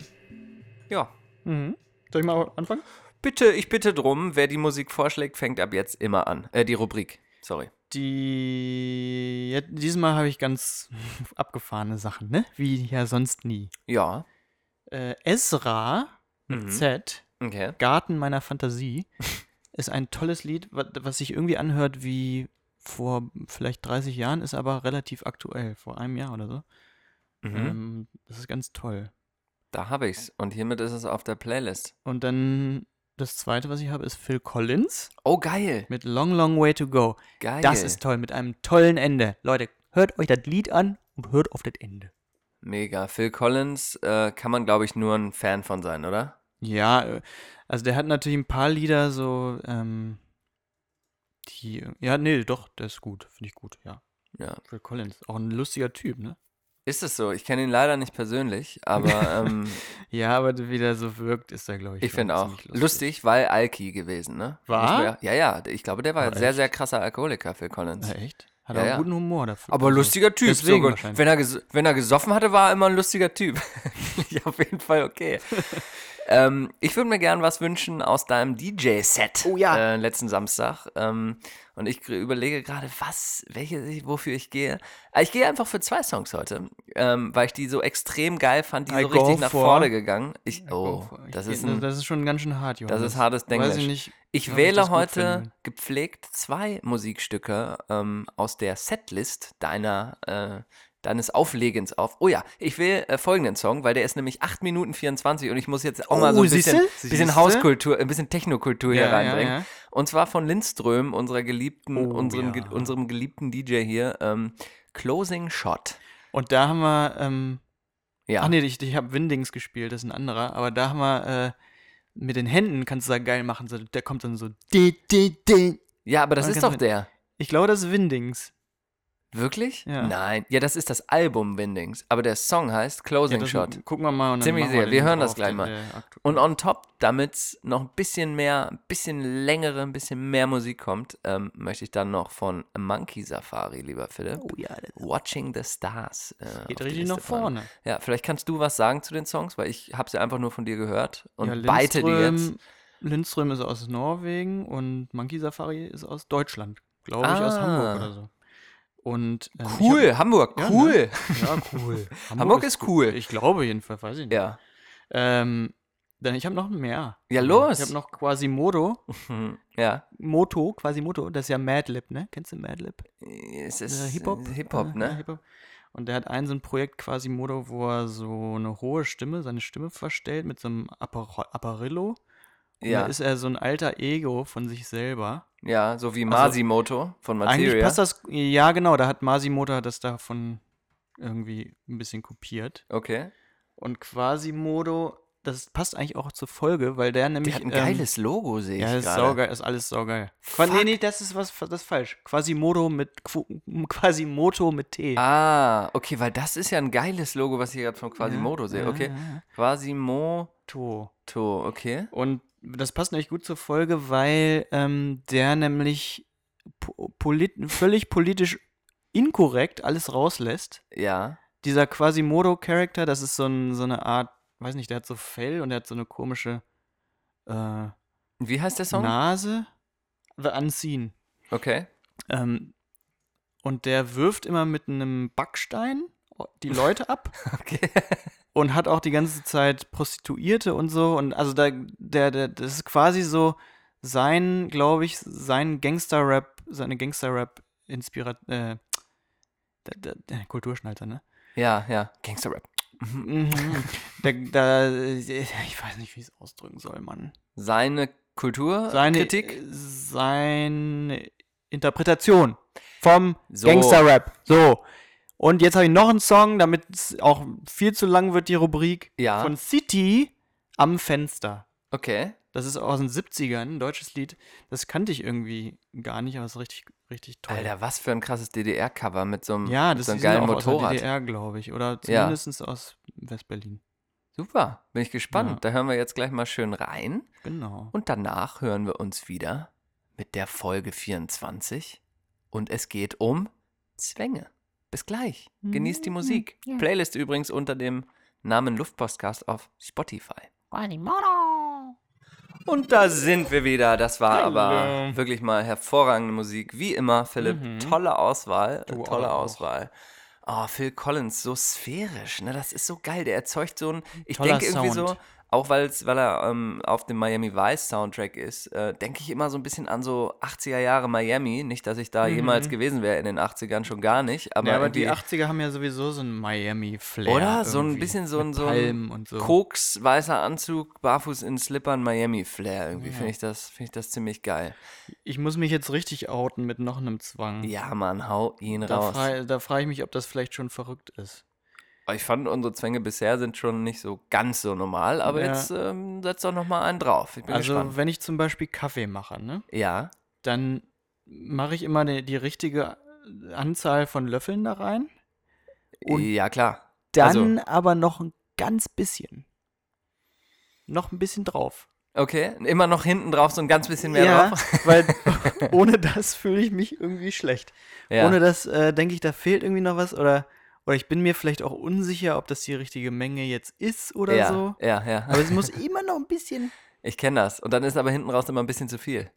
Ja. Mhm. Soll ich mal anfangen? Bitte, ich bitte drum, wer die Musik vorschlägt, fängt ab jetzt immer an. Äh, die Rubrik. Sorry. Die. Ja, diesmal habe ich ganz abgefahrene Sachen, ne? Wie ja sonst nie. Ja. Äh, Ezra mit Mhm. Z, Okay. Garten meiner Fantasie, ist ein tolles Lied, wa- was sich irgendwie anhört wie vor vielleicht 30 Jahren, ist aber relativ aktuell, vor einem Jahr oder so. Mhm. Ähm, das ist ganz toll. Da habe ich's. Und hiermit ist es auf der Playlist. Und dann das zweite, was ich habe, ist Phil Collins Oh, geil. mit Long, Long Way to Go. Geil. Das ist toll, mit einem tollen Ende. Leute, hört euch das Lied an und hört auf das Ende. Mega. Phil Collins äh, kann man, glaube ich, nur ein Fan von sein, oder? Ja, äh, also der hat natürlich ein paar Lieder so, ähm, die, ja, nee, doch, der ist gut, finde ich gut, ja. Ja. Phil Collins, auch ein lustiger Typ, ne? Ist es so? Ich kenne ihn leider nicht persönlich, aber ähm, Ja, aber wie der so wirkt, ist er, glaube ich, ich finde auch ziemlich lustig. weil Alki gewesen, ne? War? Man Ja, ja, ich glaube, der war ein sehr, sehr krasser Alkoholiker, Phil Collins. Ja, echt? Hat Ja, auch ja. guten Humor dafür. Aber lustiger Typ. Deswegen so, wenn, er wenn er gesoffen hatte, war er immer ein lustiger Typ. ja, auf jeden Fall okay. ähm, ich würde mir gern was wünschen aus deinem DJ-Set Oh ja. äh, letzten Samstag. Ähm, und ich überlege gerade, was, welche, wofür ich gehe. Äh, Ich gehe einfach für zwei Songs heute, ähm, weil ich die so extrem geil fand, die I so richtig nach vorne gegangen. Ich, oh, ich das ist ein, das ist schon ganz schön hart, Johannes. das ist hartes Weiß ich nicht. Ich wähle gut heute gepflegt zwei Musikstücke ähm, aus der Setlist deiner, äh, deines Auflegens auf. Oh ja, ich wähle äh, folgenden Song, weil der ist nämlich 8 Minuten 24 und ich muss jetzt auch mal so Oh, ein bisschen, siehste? bisschen? Hauskultur, ein bisschen Technokultur hier Ja, ja, reinbringen. ja. Und zwar von Lindström, unserer geliebten, Oh, unserem, ja. ge unserem geliebten DJ hier, ähm, Closing Shot. Und da haben wir, ähm, Ja. ach nee, ich, ich habe Windings gespielt, das ist ein anderer, aber da haben wir, äh, mit den Händen kannst du da geil machen, so, der kommt dann so, di, di, di. ja, aber das ist doch der. Ich glaube, das ist Windings. Wirklich? Ja. Nein. Ja, das ist das Album Windings. Aber der Song heißt Ja, Closing das Shot. Gucken wir mal. Und dann Ziemlich sicher. den Wir hören das gleich mal. aktu- Und on top, damit es noch ein bisschen mehr, ein bisschen längere, ein bisschen mehr Musik kommt, ähm, möchte ich dann noch von Monkey Safari, lieber Philipp, Oh ja, Watching the Stars. Äh, geht richtig nach vorne. Ja, vielleicht kannst du was sagen zu den Songs, weil ich habe sie einfach nur von dir gehört und Ja, beite die jetzt. Lindström- ist aus Norwegen und Monkey Safari ist aus Deutschland. Glaube ich, aus Ah. Hamburg oder so. Und, ähm, Cool, Hamburg, Ja, cool. Hab, ja, cool. Hamburg ist cool. Ich glaube jedenfalls, weiß ich nicht. Ja. Ähm, dann ich habe noch mehr. Ja, los. Ich habe noch Quasimodo. Ja. Moto, Quasimodo, das ist ja Madlib, ne? Kennst du Madlib? Es ist Hip-Hop? Hip-Hop, ne? Hip-Hop. Und der hat ein so ein Projekt Quasimodo, wo er so eine hohe Stimme, seine Stimme verstellt mit so einem Appar Apparillo. Und Ja. da ist er so ein alter Ego von sich selber. Ja, so wie Also, Masimoto von Eigentlich Materia. passt das, ja genau, da hat Masimoto das davon irgendwie ein bisschen kopiert. Okay. Und Quasimodo das passt eigentlich auch zur Folge, weil der nämlich. hat ein ähm, geiles Logo, sehe ich Ja, ist gerade. saugeil, ist alles saugeil. Qua nee, Fuck. nee, das ist was, das ist falsch. Quasimodo mit, Qu- Quasimoto mit T. Ah, okay, weil das ist ja ein geiles Logo, was ich gerade von Quasimodo sehe. ja, Okay, ja, ja. Quasimoto, To. okay. Und das passt nämlich gut zur Folge, weil ähm, der nämlich po polit völlig politisch inkorrekt alles rauslässt. Ja. Dieser Quasimodo-Charakter, das ist so, ein, so eine Art, weiß nicht, der hat so Fell und der hat so eine komische äh, Wie heißt der Song? Nase. The Unseen. Okay. Ähm, und der wirft immer mit einem Backstein die Leute ab Okay. und hat auch die ganze Zeit Prostituierte und so. Und also da, der, der, das ist quasi so sein, glaube ich, sein Gangster-Rap, seine Gangster-Rap-Inspiration, äh, der, der, der Kulturschnalzer, ne? Ja, ja. Gangster-Rap. Mhm. da, da, ich weiß nicht, wie ich es ausdrücken soll, Mann. Seine Kultur, Seine, Kritik. seine Interpretation vom So. Gangster-Rap. So. Und jetzt habe ich noch einen Song, damit es auch viel zu lang wird, die Rubrik. Ja. Von City am Fenster. Okay. Das ist aus den 70ern, ein deutsches Lied. Das kannte ich irgendwie gar nicht, aber es ist richtig, richtig toll. Alter, was für ein krasses DDR-Cover mit so einem, ja, das so einem geilen auch aus der Motorrad. DDR, glaube ich. Oder Ja. zumindest aus West-Berlin. Super, bin ich gespannt. Ja. Da hören wir jetzt gleich mal schön rein. Genau. Und danach hören wir uns wieder mit der Folge 24. Und es geht um Zwänge. Bis gleich. Genießt die Musik. Playlist übrigens unter dem Namen Luftpostcast auf Spotify. Und da sind wir wieder. Das war aber wirklich mal hervorragende Musik. Wie immer, Philipp. Mhm. Tolle Auswahl. Du tolle auch. Auswahl. Oh, Phil Collins, so sphärisch, ne? Das ist so geil. Der erzeugt so ein. Ich Toller denke irgendwie so, Sound. Auch weil's, weil er ähm, auf dem Miami Vice Soundtrack ist, äh, denke ich immer so ein bisschen an so 80er Jahre Miami. Nicht, dass ich da jemals gewesen wäre in den 80ern, schon gar nicht. Aber, Mhm. ja, aber die irgendwie- 80er haben ja sowieso so ein Miami-Flair. Oder? So ein bisschen so ein, so ein so. Koks, weißer Anzug, barfuß in Slippern, Miami-Flair. Irgendwie finde ich, das finde ich das ziemlich geil. Ich muss mich jetzt richtig outen mit noch einem Zwang. Ja, Mann, hau ihn Da, raus. frei, da frage ich mich, ob das vielleicht schon verrückt ist. Ich fand, unsere Zwänge bisher sind schon nicht so ganz so normal, aber Ja. jetzt ähm, setz doch noch mal einen drauf. Also, gespannt. wenn ich zum Beispiel Kaffee mache, ne, Ja, dann mache ich immer die, die richtige Anzahl von Löffeln da rein. Ja klar. Dann Also- aber noch ein ganz bisschen. Noch ein bisschen drauf. Okay, immer noch hinten drauf so ein ganz bisschen mehr ja, drauf. weil ohne das fühle ich mich irgendwie schlecht. Ja. Ohne das äh, denke ich, da fehlt irgendwie noch was oder, oder ich bin mir vielleicht auch unsicher, ob das die richtige Menge jetzt ist oder ja, so. ja, ja. Aber es muss immer noch ein bisschen. Ich kenne das. Und dann ist aber hinten raus immer ein bisschen zu viel.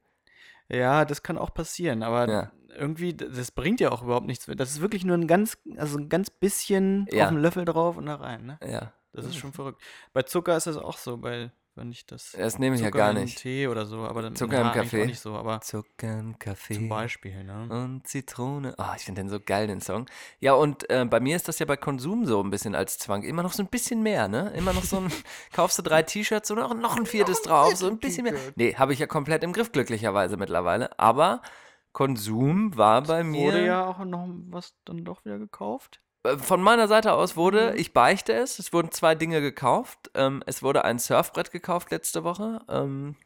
Ja, das kann auch passieren, aber Ja. irgendwie, das bringt ja auch überhaupt nichts. Das ist wirklich nur ein ganz, also ein ganz bisschen Ja. auf den Löffel drauf und da rein, ne? Ja. Das ist schon verrückt. Bei Zucker ist das auch so, bei, wenn ich das. Das nehme ich ja Zucker gar in nicht. Tee oder so, aber dann Zucker im Kaffee. Nicht so, aber Zucker, Kaffee. zum Beispiel, ne? Und Zitrone. Ah, ich finde den so geil, den Song. Ja, und äh, bei mir ist das ja bei Konsum so ein bisschen als Zwang. Immer noch so ein bisschen mehr, ne? Immer noch so ein, kaufst du drei T-Shirts und noch, noch ein viertes drauf, so ein bisschen mehr. Nee, habe ich ja komplett im Griff, glücklicherweise mittlerweile. Aber Konsum war bei mir. Wurde ja auch noch was dann doch wieder gekauft. Von meiner Seite aus wurde, Mhm. ich beichte es, es wurden zwei Dinge gekauft. Ähm, es wurde ein Surfbrett gekauft letzte Woche. Ähm,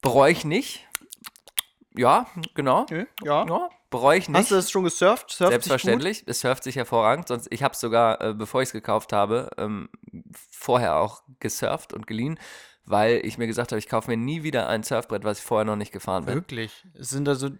bereue ich nicht. Ja, genau. Ja. Ja, bereue ich nicht. Hast du das schon gesurft? Surft Selbstverständlich. Es surft sich hervorragend. Sonst, ich habe es sogar, äh, bevor ich es gekauft habe, ähm, vorher auch gesurft und geliehen, weil ich mir gesagt habe, ich kaufe mir nie wieder ein Surfbrett, was ich vorher noch nicht gefahren bin. Wirklich? Sind da so,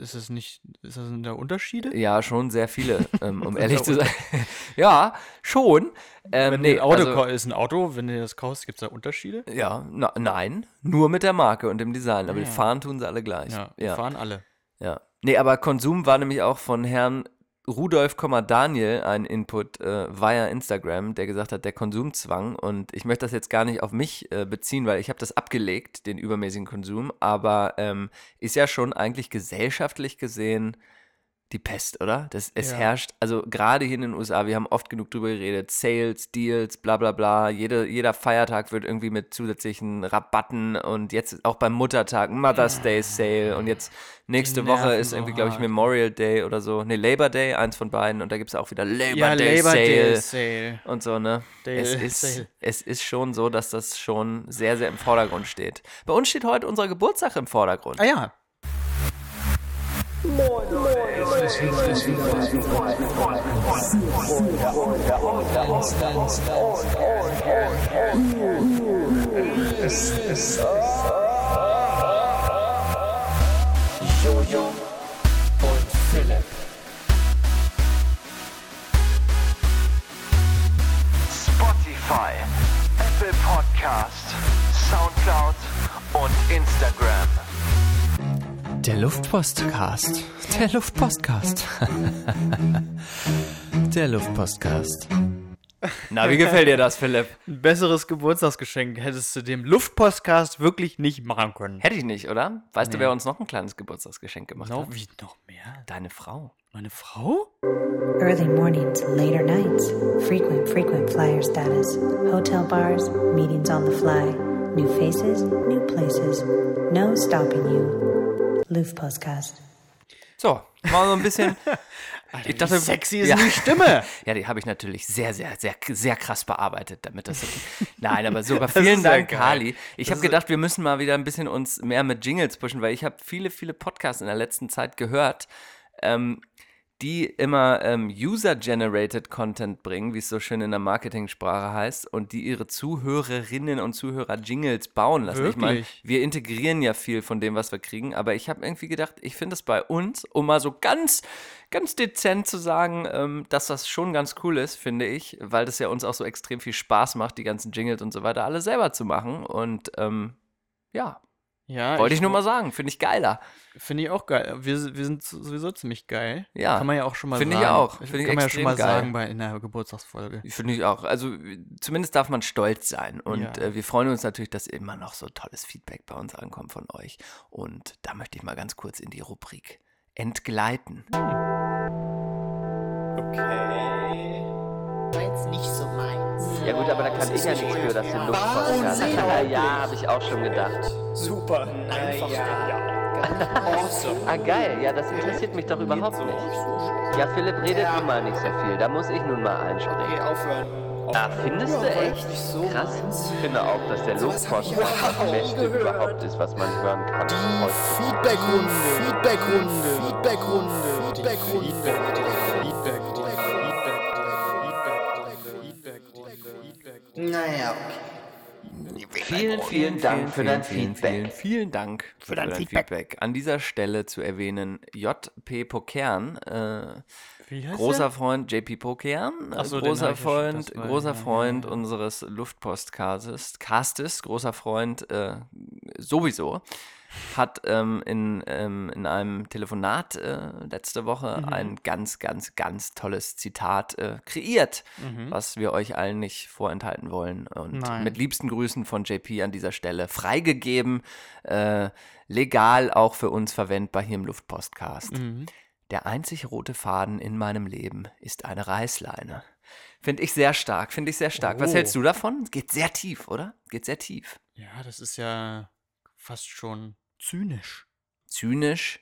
ist es nicht, ist das da Unterschiede? Ja, schon sehr viele, ähm, um ehrlich zu sein. ja, schon. Ähm, Wenn nee, ein Auto also, ist ein Auto, wenn du das kaufst, gibt es da Unterschiede? Ja, na, nein, nur mit der Marke und dem Design, aber Ah, die ja. fahren tun sie alle gleich. Ja, ja. fahren alle. Ja. Nee, aber Konsum war nämlich auch von Herrn Rudolf, Daniel ein Input äh, via Instagram, der gesagt hat, der Konsumzwang. Und ich möchte das jetzt gar nicht auf mich äh, beziehen, weil ich habe das abgelegt, den übermäßigen Konsum. Aber ähm, ist ja schon eigentlich gesellschaftlich gesehen die Pest, oder? Das, es Ja. herrscht, also gerade hier in den USA, wir haben oft genug drüber geredet, Sales, Deals, bla bla bla, jede, jeder Feiertag wird irgendwie mit zusätzlichen Rabatten und jetzt auch beim Muttertag, Mother's Day Sale und jetzt nächste Woche ist irgendwie, glaube ich. Memorial Day oder so, ne, Labor Day, eins von beiden und da gibt es auch wieder Labor Ja, Day Labor Sale Day Sale. und so, ne? Day- es, ist, Sale. es ist schon so, dass das schon sehr, sehr im Vordergrund steht. Bei uns steht heute unser Geburtstag im Vordergrund. Ah ja. Jojo und Philipp. Spotify, Apple Podcast, Soundcloud und Instagram. Der Luftpostcast. Der Luftpostcast. Der Luftpostcast. Na, wie gefällt dir das, Philipp? Ein besseres Geburtstagsgeschenk hättest du dem Luftpostcast wirklich nicht machen können. Hätte ich nicht, oder? Weißt du, Nee. wer uns noch ein kleines Geburtstagsgeschenk gemacht No, hat? wie noch mehr? Deine Frau. Meine Frau? Early mornings, later nights, frequent, frequent flyer status, hotel bars, meetings on the fly, new faces, new places, no stopping you. Loof Postcast. So, mal so ein bisschen. ich dachte, sexy ist ja. die Stimme. Ja, die habe ich natürlich sehr, sehr, sehr, sehr krass bearbeitet, damit das. Nein, aber super. Vielen Dank. Kali. Ich habe gedacht, wir müssen mal wieder ein bisschen uns mehr mit Jingles pushen, weil ich habe viele, viele Podcasts in der letzten Zeit gehört, ähm, die immer ähm, User-Generated Content bringen, wie es so schön in der Marketingsprache heißt, und die ihre Zuhörerinnen und Zuhörer Jingles bauen lassen. Ich meine, Wirklich? wir integrieren ja viel von dem, was wir kriegen, aber ich habe irgendwie gedacht, ich finde es bei uns, um mal so ganz, ganz dezent zu sagen, ähm, dass das schon ganz cool ist, finde ich, weil das ja uns auch so extrem viel Spaß macht, die ganzen Jingles und so weiter alle selber zu machen. Und ähm, ja, Ja, wollte ich nur mal sagen, finde ich geiler. Finde ich auch geil. Wir, wir sind sowieso ziemlich geil. Ja. Kann man ja auch schon mal Finde sagen. ich auch. Finde ich Kann man ja schon mal geil. sagen bei in der Geburtstagsfolge. Finde ich auch. Also zumindest darf man stolz sein. Und Ja. äh, wir freuen uns natürlich, dass immer noch so tolles Feedback bei uns ankommt von euch. Und da möchte ich mal ganz kurz in die Rubrik Entgleiten. Ja gut, aber da kann ich ja nichts für, dass den Luftpostcast. Ja, ja, habe ich auch schon gedacht. Super. Einfach awesome. Ah geil, ja, das interessiert mich doch überhaupt nicht. Ja, Philipp redet nun mal nicht so viel, da muss ich nun mal einspringen. Okay, aufhören. Ah, findest du Ja, echt? Krass. Ich finde auch, dass der Luftpostcast das Beste überhaupt ist, was man hören kann. Feedbackrunde, Feedbackrunde, Feedbackrunde, Feedbackrunde. Naja, okay. Vielen, vielen Dank für dein Feedback. Vielen, vielen Dank für dein dein Feedback. Feedback. An dieser Stelle zu erwähnen, JP Pokern, äh, großer der? Freund JP Pokern, so, großer Freund, war- großer ja, Freund ja, ja. unseres Luftpostcastes, Castes, großer Freund äh, sowieso, hat ähm, in, ähm, in einem Telefonat äh, letzte Woche Mhm. ein ganz, ganz, ganz tolles Zitat äh, kreiert, was wir euch allen nicht vorenthalten wollen. Und Mhm. Nein. mit liebsten Grüßen von JP an dieser Stelle freigegeben, äh, legal auch für uns verwendbar hier im Luftpostcast. Mhm. Der einzig rote Faden in meinem Leben ist eine Reißleine. Finde ich sehr stark, finde ich sehr stark. Was Oh. hältst du davon? Geht sehr tief, oder? Geht sehr tief. Ja, das ist ja fast schon zynisch. Zynisch,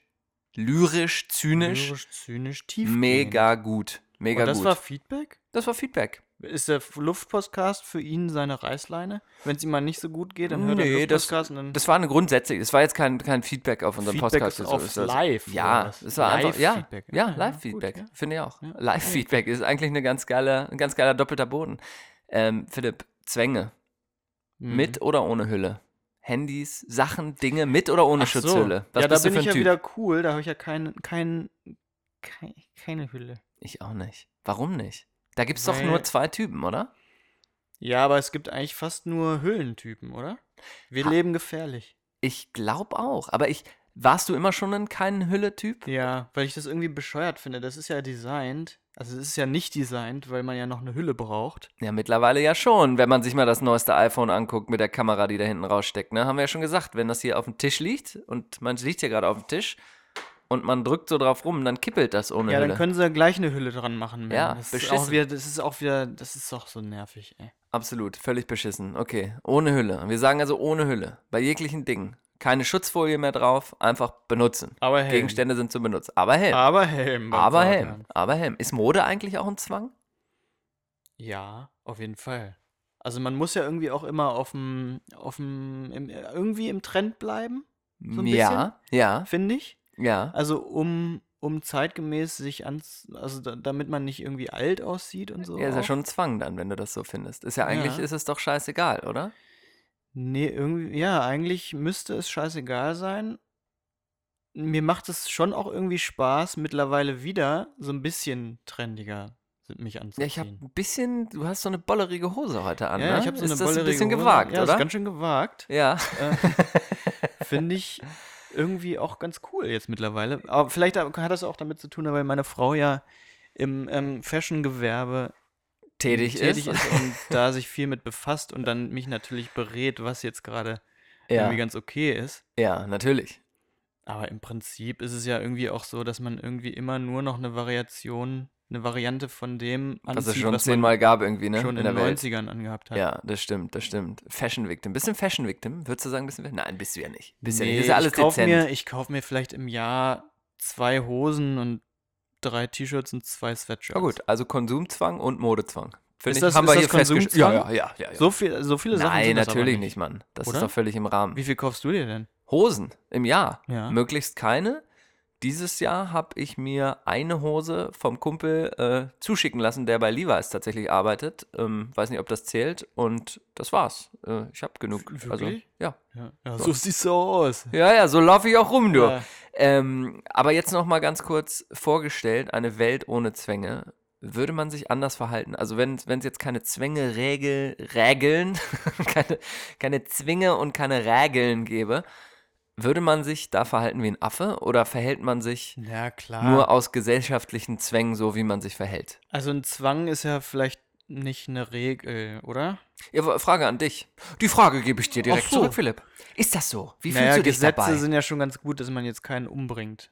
lyrisch, zynisch, Lyrisch, zynisch, tief. mega gut. Mega Und das gut. war Feedback? das war Feedback. Ist der Luftpostcast für ihn seine Reißleine? Wenn es ihm mal nicht so gut geht, dann hört er Nee, das, Luftpostcast und dann das war eine grundsätzliche, das war jetzt kein, kein Feedback auf unserem Feedback Podcast. ist so auf ist das. live, Ja, es war einfach, ja, Live-Feedback. ja, ja, Live-Feedback, ja. finde ich auch. Ja. Live-Feedback ist eigentlich eine ganz geile, ein ganz geiler doppelter Boden. Ähm, Philipp, Zwänge, Mhm. mit oder ohne Hülle? Handys, Sachen, Dinge, mit oder ohne Ach so. Schutzhülle? Was ja, da bin ich ja Typ? wieder cool. Da habe ich ja kein, kein, kein, keine Hülle. Ich auch nicht. Warum nicht? Da gibt es doch nur zwei Typen, oder? Ja, aber es gibt eigentlich fast nur Hüllentypen, oder? Wir Ha- leben gefährlich. Ich glaube auch. Aber ich, warst du immer schon ein kein Hülle-Typ? Ja, weil ich das irgendwie bescheuert finde. Das ist ja designt. Also es ist ja nicht designt, weil man ja noch eine Hülle braucht. Ja, mittlerweile ja schon, wenn man sich mal das neueste iPhone anguckt mit der Kamera, die da hinten raussteckt. Ne? Haben wir ja schon gesagt, wenn das hier auf dem Tisch liegt und man liegt hier gerade auf dem Tisch und man drückt so drauf rum, dann kippelt das ohne Ja, Hülle. dann können sie gleich eine Hülle dran machen. Menno. Ja, das ist, auch beschissen. wieder, das ist auch wieder, das ist doch so nervig, ey. Absolut, völlig beschissen. Okay, ohne Hülle. Wir sagen also ohne Hülle. Bei jeglichen Dingen. Keine Schutzfolie mehr drauf, einfach benutzen. Aber Helm. Gegenstände sind zu benutzen. Aber Helm. Aber Helm. Aber Fahrrad. Helm. Aber Helm. Ist Mode eigentlich auch ein Zwang? Ja, auf jeden Fall. Also man muss ja irgendwie auch immer auf dem, auf dem, im, irgendwie im Trend bleiben, So ein ja, ja, finde ich. ja. Also um, um zeitgemäß sich ans, also da, damit man nicht irgendwie alt aussieht und so. Ja, ist ja auch. schon ein Zwang dann, wenn du das so findest. Ist ja eigentlich, Ja. ist es doch scheißegal, oder? Nee, irgendwie, ja, eigentlich müsste es scheißegal sein. Mir macht es schon auch irgendwie Spaß, mittlerweile wieder so ein bisschen trendiger mich anzuziehen. Ja, ich habe ein bisschen, du hast so eine bollerige Hose heute an, Ja, ne? ich habe so eine ist das ein bollerige bisschen Hose. gewagt, ja, oder? ist ganz schön gewagt. ja. Äh, Finde ich irgendwie auch ganz cool jetzt mittlerweile. Aber vielleicht hat das auch damit zu tun, weil meine Frau ja im ähm, Fashion-Gewerbe tätig, tätig ist. ist und da sich viel mit befasst und dann mich natürlich berät, was jetzt gerade Ja. irgendwie ganz okay ist. ja, natürlich. Aber im Prinzip ist es ja irgendwie auch so, dass man irgendwie immer nur noch eine Variation, eine Variante von dem Was anzieht, es schon was zehnmal gab irgendwie, ne? schon in, der den Welt. 90ern angehabt hat. Ja, das stimmt, das stimmt. Fashion Victim. Ein Fashion Victim? Würdest du sagen, bist du Nein, bist du ja nicht. Bist ja Nee, nicht. Das ist ja alles ich kaufe dezent. mir, ich kauf mir vielleicht im Jahr zwei Hosen und drei T-Shirts und zwei Sweatshirts. Na gut, also Konsumzwang und Modezwang. Finde Ist ich, das- haben ist wir hier festgestellt. Ja, Konsumzwang? ja, ja, ja. ja. So, viel, so viele Sachen Nein, das aber natürlich nicht. nicht, Mann. Das Oder? ist doch völlig im Rahmen. Wie viel kaufst du dir denn? Hosen im Jahr. Ja. Möglichst keine. Dieses Jahr habe ich mir eine Hose vom Kumpel äh, zuschicken lassen, der bei Levi's tatsächlich arbeitet. Ähm, weiß nicht, ob das zählt. Und das war's. Äh, ich habe genug. Also, wirklich? ja. Ja, ja so siehst du aus. Ja, ja, so laufe ich auch rum, du. Ja. Ähm, aber jetzt noch mal ganz kurz vorgestellt, eine Welt ohne Zwänge. Würde man sich anders verhalten? Also wenn es jetzt keine Zwänge, Regel, Regeln, keine, keine Zwinge und keine Regeln gäbe, würde man sich da verhalten wie ein Affe oder verhält man sich nur aus gesellschaftlichen Zwängen so, wie man sich verhält? also ein Zwang ist ja vielleicht nicht eine Regel, oder? Ja, Frage an dich. Die Frage gebe ich dir direkt so. zurück, Philipp. Ist das so? Wie naja, fühlst du dich Gesetze dabei? sind ja schon ganz gut, dass man jetzt keinen umbringt,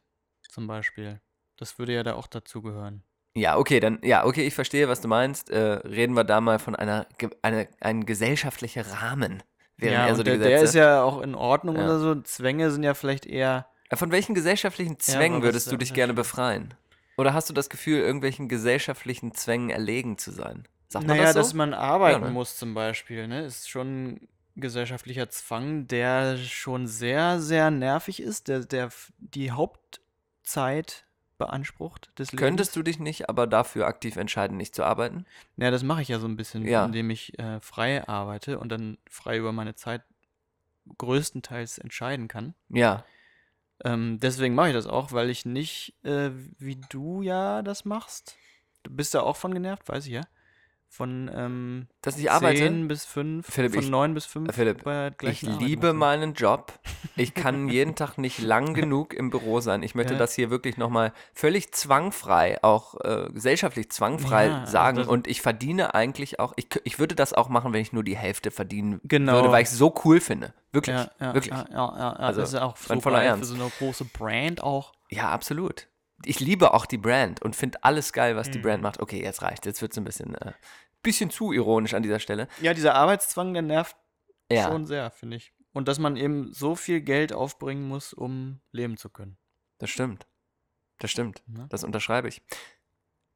zum Beispiel. Das würde ja da auch dazugehören. Ja, okay, dann, ja, okay, ich verstehe, was du meinst. Äh, reden wir da mal von einer, eine, ein gesellschaftlicher Rahmen. Ja, eher so die der, Gesetze. der ist ja auch in Ordnung Ja. oder so. Zwänge sind ja vielleicht eher. Äh, Von welchen gesellschaftlichen Ja, Zwängen was würdest du dich gerne befreien? Oder hast du das Gefühl, irgendwelchen gesellschaftlichen Zwängen erlegen zu sein? Sagt naja, das so? dass man arbeiten Ja, ne? muss zum Beispiel, ne? Ist schon ein gesellschaftlicher Zwang, der schon sehr, sehr nervig ist, der, der die Hauptzeit beansprucht. Könntest du dich nicht aber dafür aktiv entscheiden, nicht zu arbeiten? Ja, das mache ich ja so ein bisschen, Ja. indem ich äh, frei arbeite und dann frei über meine Zeit größtenteils entscheiden kann. Ja. Ähm, deswegen mache ich das auch, weil ich nicht, äh, wie du ja das machst. Du bist da auch von genervt, weiß ich ja. Von ähm, Dass ich arbeite? 10 bis 5, Philipp, von ich- 9 bis 5 Äh, Philipp, Ich liebe machen. meinen Job. Ich kann jeden Tag nicht lang genug im Büro sein. Ich möchte Ja. das hier wirklich nochmal völlig zwangfrei, auch äh, gesellschaftlich zwangfrei Ja, also sagen. das- Und ich verdiene eigentlich auch, ich, ich würde das auch machen, wenn ich nur die Hälfte verdienen Genau. würde, weil ich es so cool finde. Wirklich. Ja, wirklich. Also, das ist auch so voller Ernst. für so eine große Brand auch. Ja, absolut. Ich liebe auch die Brand und finde alles geil, was die Mhm. Brand macht. Okay, jetzt reicht. Jetzt wird es ein bisschen, äh, bisschen zu ironisch an dieser Stelle. Ja, dieser Arbeitszwang, der nervt Ja. schon sehr, finde ich. Und dass man eben so viel Geld aufbringen muss, um leben zu können. Das stimmt. Das stimmt. Ne? Das unterschreibe ich.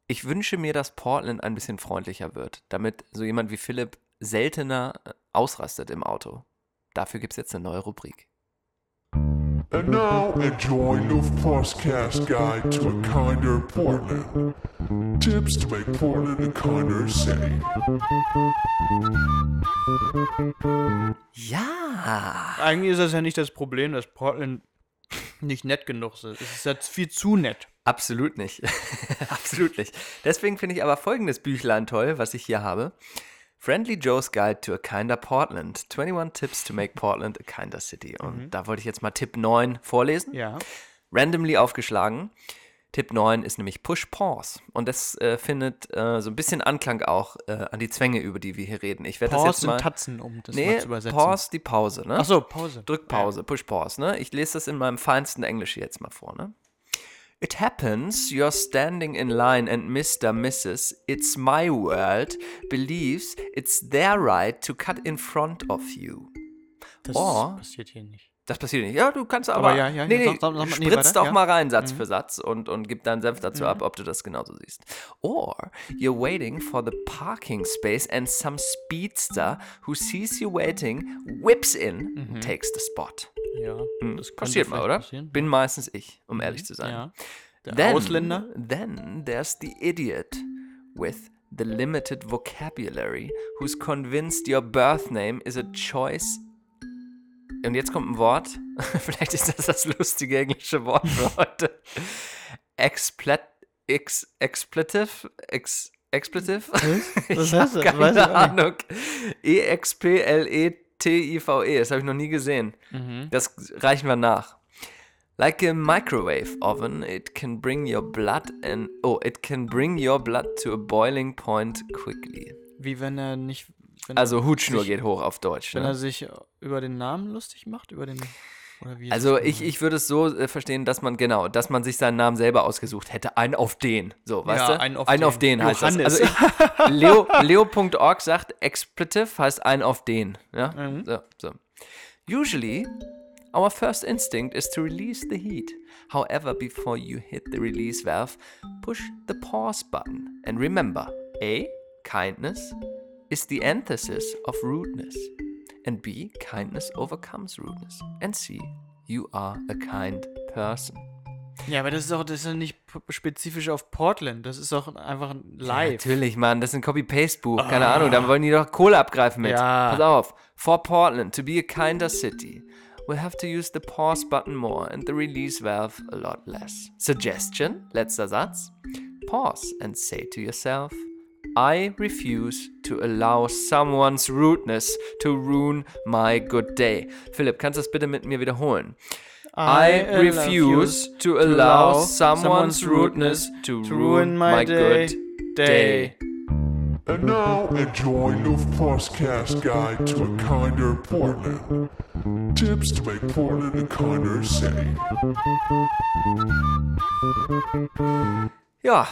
Ich wünsche mir, dass Portland ein bisschen freundlicher wird, damit so jemand wie Philipp seltener äh, ausrastet im Auto. Dafür gibt es jetzt eine neue Rubrik. And now enjoy Luft Podcast Guide to a kinder Portland. Tips to make Portland a kinder city. Ja! Eigentlich ist das ja nicht das Problem, dass Portland nicht nett genug ist. Es ist jetzt viel zu nett. Absolut nicht. Absolut nicht. Deswegen finde ich aber folgendes Büchlein toll, was ich hier habe. Friendly Joe's Guide to a Kinder Portland. 21 Tips to make Portland a kinder city. Und da wollte ich jetzt mal Tipp 9 vorlesen. Ja. randomly aufgeschlagen. Tipp 9 ist nämlich Push Pause. Und das äh, findet äh, so ein bisschen Anklang auch äh, an die Zwänge, über die wir hier reden. Ich werde das Pause jetzt mal. sind Tatzen, um das nee, mal zu übersetzen. Pause, die Pause, ne? Ach so, Pause. Drück Pause, Push Pause, ne? Ich lese das in meinem feinsten Englisch hier jetzt mal vor, ne? It happens you're standing in line and Mr. Mrs. It's My World believes it's their right to cut in front of you. Das Oh. passiert hier nicht. Das passiert nicht. Ja, du kannst aber. Aber ja, ja, nee, ja, nee, sag- sag mal- nee, spritz weiter, doch ja. mal rein, Satz für Satz, und, und gib deinen Senf dazu ab, ob du das genauso siehst. Or you're waiting for the parking space and some speedster who sees you waiting whips in and takes the spot. Ja, Hm, das passiert mal, oder? passieren. Bin meistens ich, um ehrlich zu sein. Ja. Der Then, Ausländer. Then there's the idiot with the limited vocabulary who's convinced your birth name is a choice. Und jetzt kommt ein Wort. Vielleicht ist das das lustige englische Wort für heute. Explet, ex, expletive? Ex, expletive? Was ich heißt habe das? Weiß keine nicht. Ahnung. E E-X-P-L-E-T-I-V-E. Das habe ich noch nie gesehen. Mhm. Das reichen wir nach. Like a microwave oven, it can bring your blood and oh, it can bring your blood to a boiling point quickly. Wie wenn er nicht. Wenn Also er Hutschnur sich, geht hoch auf Deutsch. Wenn er Ne? sich über den Namen lustig macht, über den. Oder wie ist Also ich, ich würde es so äh, verstehen, dass man genau, dass man sich seinen Namen selber ausgesucht hätte. Einen auf den. So, weißt Ja, du? einen auf einen auf den. den heißt das. Also ich, Leo, Leo.org sagt, expletive heißt ein auf den. Ja? Mhm. So, so. Usually, our first instinct is to release the heat. However, before you hit the release valve, push the pause button. And remember, A, kindness is the antithesis of rudeness. And B, kindness overcomes rudeness. And C, you are a kind person. Ja, aber das ist auch das ist ja nicht spezifisch auf Portland. Das ist auch einfach live. Natürlich, Mann, das ist ein Copy-Paste-Buch. Keine Ahnung, dann wollen die doch Kohle abgreifen mit. Ja. Pass auf. For Portland, to be a kinder city, we'll have to use the pause button more and the release valve a lot less. Suggestion, letzter Satz. Pause and say to yourself, I refuse to allow someone's rudeness to ruin my good day. Philipp, kannst du das bitte mit mir wiederholen? I, refuse to allow someone's rudeness to ruin my good day. And now enjoy Luft Podcast Guide to a Kinder Portland. Tips to make Portland a kinder city. Ja,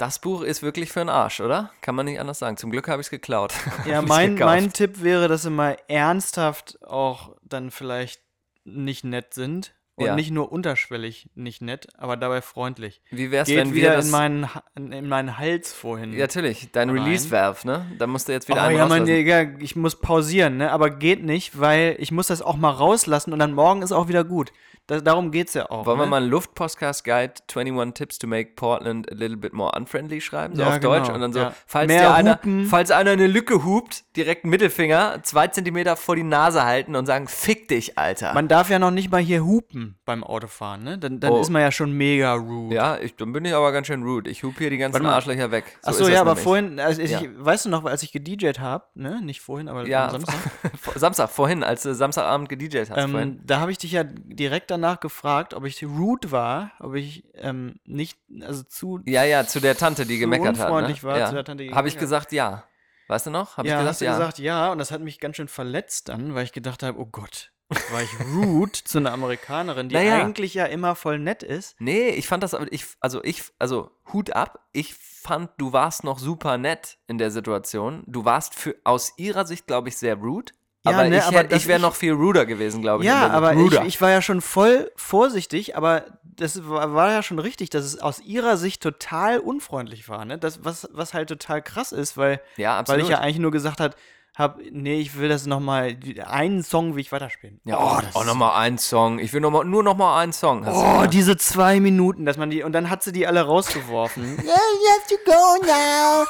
das Buch ist wirklich für den Arsch, oder? Kann man nicht anders sagen. Zum Glück habe ich es geklaut. Ja, mein, mein Tipp wäre, dass sie mal ernsthaft auch dann vielleicht nicht nett sind. Und Ja. nicht nur unterschwellig nicht nett, aber dabei freundlich. Wie wär's, Geht wenn wir wieder das... in meinen, in meinen Hals vorhin. ja, natürlich, dein. Release-Valve, ne? Da musst du jetzt Oh wieder einen ja, rauslassen. Digga, ich muss pausieren, ne? Aber geht nicht, weil ich muss das auch mal rauslassen und dann morgen ist auch wieder gut. Das, darum geht's ja auch. Wollen ne? wir mal einen Luft-Podcast-Guide 21 Tips to make Portland a little bit more unfriendly schreiben, so Ja, auf Deutsch? genau, Und dann so, ja. falls, Mehr einer, hupen. falls einer eine Lücke hupt, direkt Mittelfinger, zwei Zentimeter vor die Nase halten und sagen, fick dich, Alter. Man darf ja noch nicht mal hier hupen beim Autofahren, ne? Dann, dann Oh. ist man ja schon mega rude. ja, ich, dann bin ich aber ganz schön rude. Ich hupe hier die ganzen. Arschlöcher weg. So Achso, ja, aber nämlich. vorhin, also ich, Ja. weißt du noch, als ich gedjed habe, ne? Nicht vorhin, aber Ja, am Samstag. Samstag, vorhin, als du Samstagabend gedjt hast. Ähm, da habe ich dich ja direkt danach gefragt, ob ich rude war, ob ich ähm, nicht, also zu. Ja, ja, zu der Tante, die gemeckert hat. Ne? war, ja. zu der Tante, die Habe ich gesagt, ja. Weißt du noch? Habe ja, ich gesagt, hast du ja. gesagt ja, und das hat mich ganz schön verletzt dann, weil ich gedacht habe, oh Gott, war ich rude zu einer Amerikanerin, die Naja. eigentlich ja immer voll nett ist. Nee, ich fand das, aber ich, also ich, also Hut ab, ich fand, du warst noch super nett in der Situation. Du warst für, aus ihrer Sicht, glaube ich, sehr rude. Ja, aber ne, ich, aber das ich wäre noch viel ruder gewesen, glaube ich. Ja, aber ich, ich war ja schon voll vorsichtig, aber das war, war ja schon richtig, dass es aus ihrer Sicht total unfreundlich war, ne? Das, was, was halt total krass ist, weil, Ja, weil ich ja eigentlich nur gesagt habe, hab, nee, ich will das nochmal, einen Song will ich weiterspielen. ja, oh, oh, das oh nochmal einen Song. Ich will noch mal, nur noch mal einen Song. Du Oh, diese zwei Minuten, dass man die, und dann hat sie die alle rausgeworfen. Yeah, you have to go now.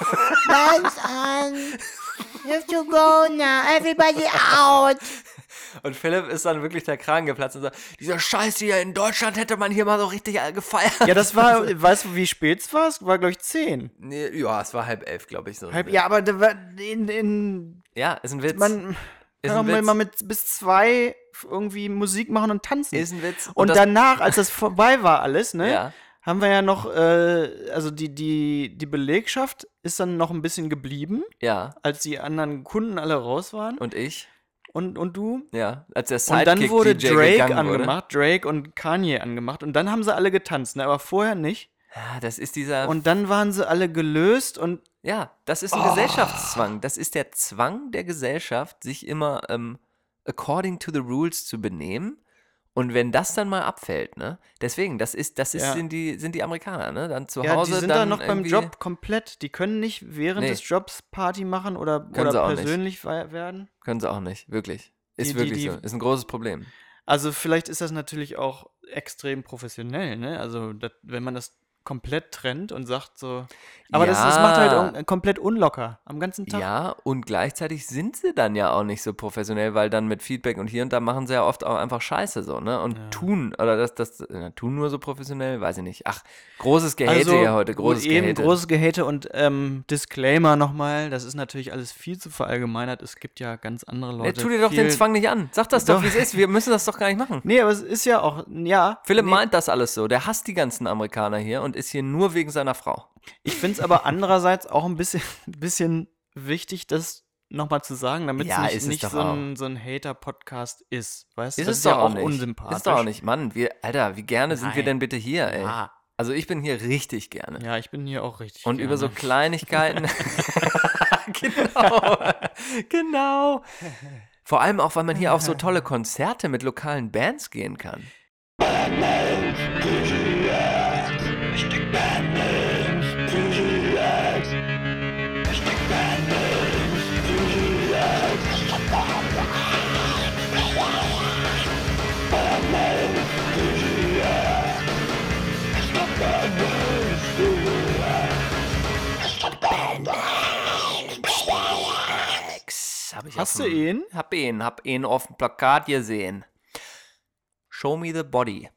Lights on. You have to go now. Everybody out. Und Philipp ist dann wirklich der Kragen geplatzt und sagt, dieser Scheiß hier in Deutschland hätte man hier mal so richtig gefeiert. ja, das war, weißt du, wie spät es war? Es war, glaube ich, zehn. Nee, ja, es war halb elf, glaube ich. So. Halb, ja, aber da war in, in, ja, ist ein Witz. man Ist kann ein doch mal, Witz. mal mit bis zwei irgendwie Musik machen und tanzen. Ist ein Witz. und das- danach, als das vorbei war alles, ne, Ja. Haben wir ja noch, äh, also die, die, die Belegschaft ist dann noch ein bisschen geblieben, Ja, als die anderen Kunden alle raus waren. und ich? Und, und du? Ja, als der Und Sidekick dann wurde DJ Drake gegangen wurde. angemacht, Drake und Kanye angemacht. Und dann haben sie alle getanzt, ne? aber vorher nicht. Ja, das ist dieser. Und dann waren sie alle gelöst und ja, das ist ein Oh. Gesellschaftszwang. Das ist der Zwang der Gesellschaft, sich immer ähm, according to the rules zu benehmen. Und wenn das dann mal abfällt, ne? Deswegen, das ist, das ist, Ja. sind die, sind die Amerikaner, ne? Dann zu ja, Hause die sind dann da noch beim Job komplett. Die können nicht während Nee. des Jobs Party machen oder, Können oder nicht. persönlich we- werden. Können sie auch nicht, wirklich. Ist Die- die- wirklich die- so. Ist ein großes Problem. Also vielleicht ist das natürlich auch extrem professionell, ne? Also das, wenn man das komplett trennt und sagt so. Aber das, das macht halt Ja. un- komplett unlocker am ganzen Tag. Ja, und gleichzeitig sind sie dann ja auch nicht so professionell, weil dann mit Feedback und hier und da machen sie ja oft auch einfach Scheiße so, ne? Und tun, oder das, das, äh, tun nur so professionell, weiß ich nicht. Ach, großes Gehate hier heute, großes Also, eben Gehate. großes Gehate und ähm, Disclaimer nochmal, das ist natürlich alles viel zu verallgemeinert. Es gibt ja ganz andere Leute. tu dir doch den Zwang nicht an. Sag das doch, Doch. wie es ist. Wir müssen das doch gar nicht machen. Nee, aber es ist ja auch, ja. Philipp nee, meint das alles so. Der hasst die ganzen Amerikaner hier und ist hier nur wegen seiner Frau. Ich finde es aber andererseits auch ein bisschen, bisschen wichtig, das nochmal zu sagen, damit Ja, es nicht, so ein, so ein Hater-Podcast ist. Weißt du, Ist das es ist ja doch auch nicht. unsympathisch. Ist doch auch nicht. Mann, wir, Alter, wie gerne sind wir Nein. denn bitte hier, ey? Ja. Also ich bin hier richtig gerne. Ja, ich bin hier auch richtig. Und über so gerne. Kleinigkeiten. genau. genau. Vor allem auch, weil man hier auf so tolle Konzerte mit lokalen Bands gehen kann. Ich Hast du dem- ihn? Hab ihn, hab ihn auf dem Plakat gesehen. Show me the body.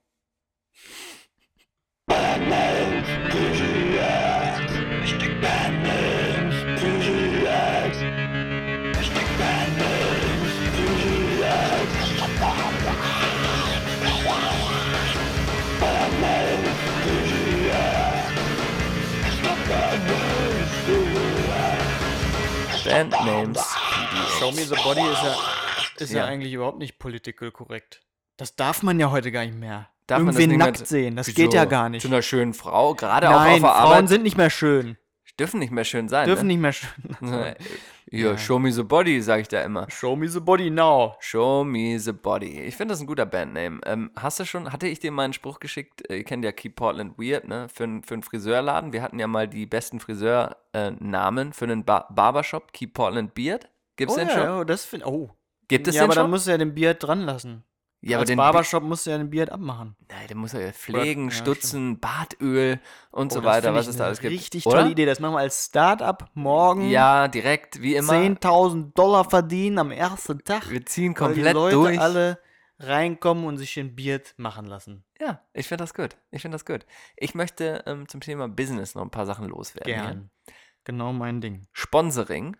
Bandnames. Show Me the Body ist ja, ist ja. Ja. eigentlich überhaupt nicht political korrekt. Das darf man ja heute gar nicht mehr. Darf man das Irgendwen nicht mehr- nackt sehen, das Wieso? geht ja gar nicht. Zu einer schönen Frau, gerade auch auf Nein, der Frauen Arbeit. sind nicht mehr schön. Dürfen nicht mehr schön sein. Dürfen ne? nicht mehr schön. mehr. Ja, show me the body, sag ich da immer. Show Me the Body now. Show me the body. Ich finde das ein guter Bandname. Ähm, hast du schon, hatte ich dir mal einen Spruch geschickt? Äh, Ihr kennt ja Keep Portland Weird, ne? Für, für einen Friseurladen. Wir hatten ja mal die besten Friseurnamen für einen ba Barbershop. Keep Portland Beard. Gibt's oh, den ja, schon? Oh, das find, oh. Gibt es ja, den aber schon? dann musst du ja den Beard dran lassen. Ja, aber Als den Barbershop musst du ja den Beard abmachen. Nein, den muss er ja pflegen, ja, stutzen, Bartöl und so Oh, das weiter, was es da alles gibt. Richtig Oder? tolle Idee. Das machen wir als Start-up morgen. Ja, direkt, wie immer. 10.000 Dollar verdienen am ersten Tag. Wir ziehen weil die komplett Leute durch. alle reinkommen und sich den Beard machen lassen. Ja, ich finde das gut. Ich finde das gut. Ich möchte ähm, zum Thema Business noch ein paar Sachen loswerden. hier. Gern. Genau mein Ding. Sponsoring.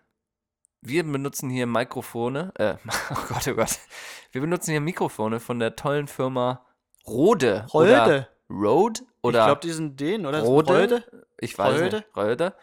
Wir benutzen hier Mikrofone. Äh, oh Gott, oh Gott. Wir benutzen hier Mikrofone von der tollen Firma Rode. Rode. Oder Rode oder ich glaube, die sind den, oder? Rode. Rode? Ich weiß Rode? nicht. Rode.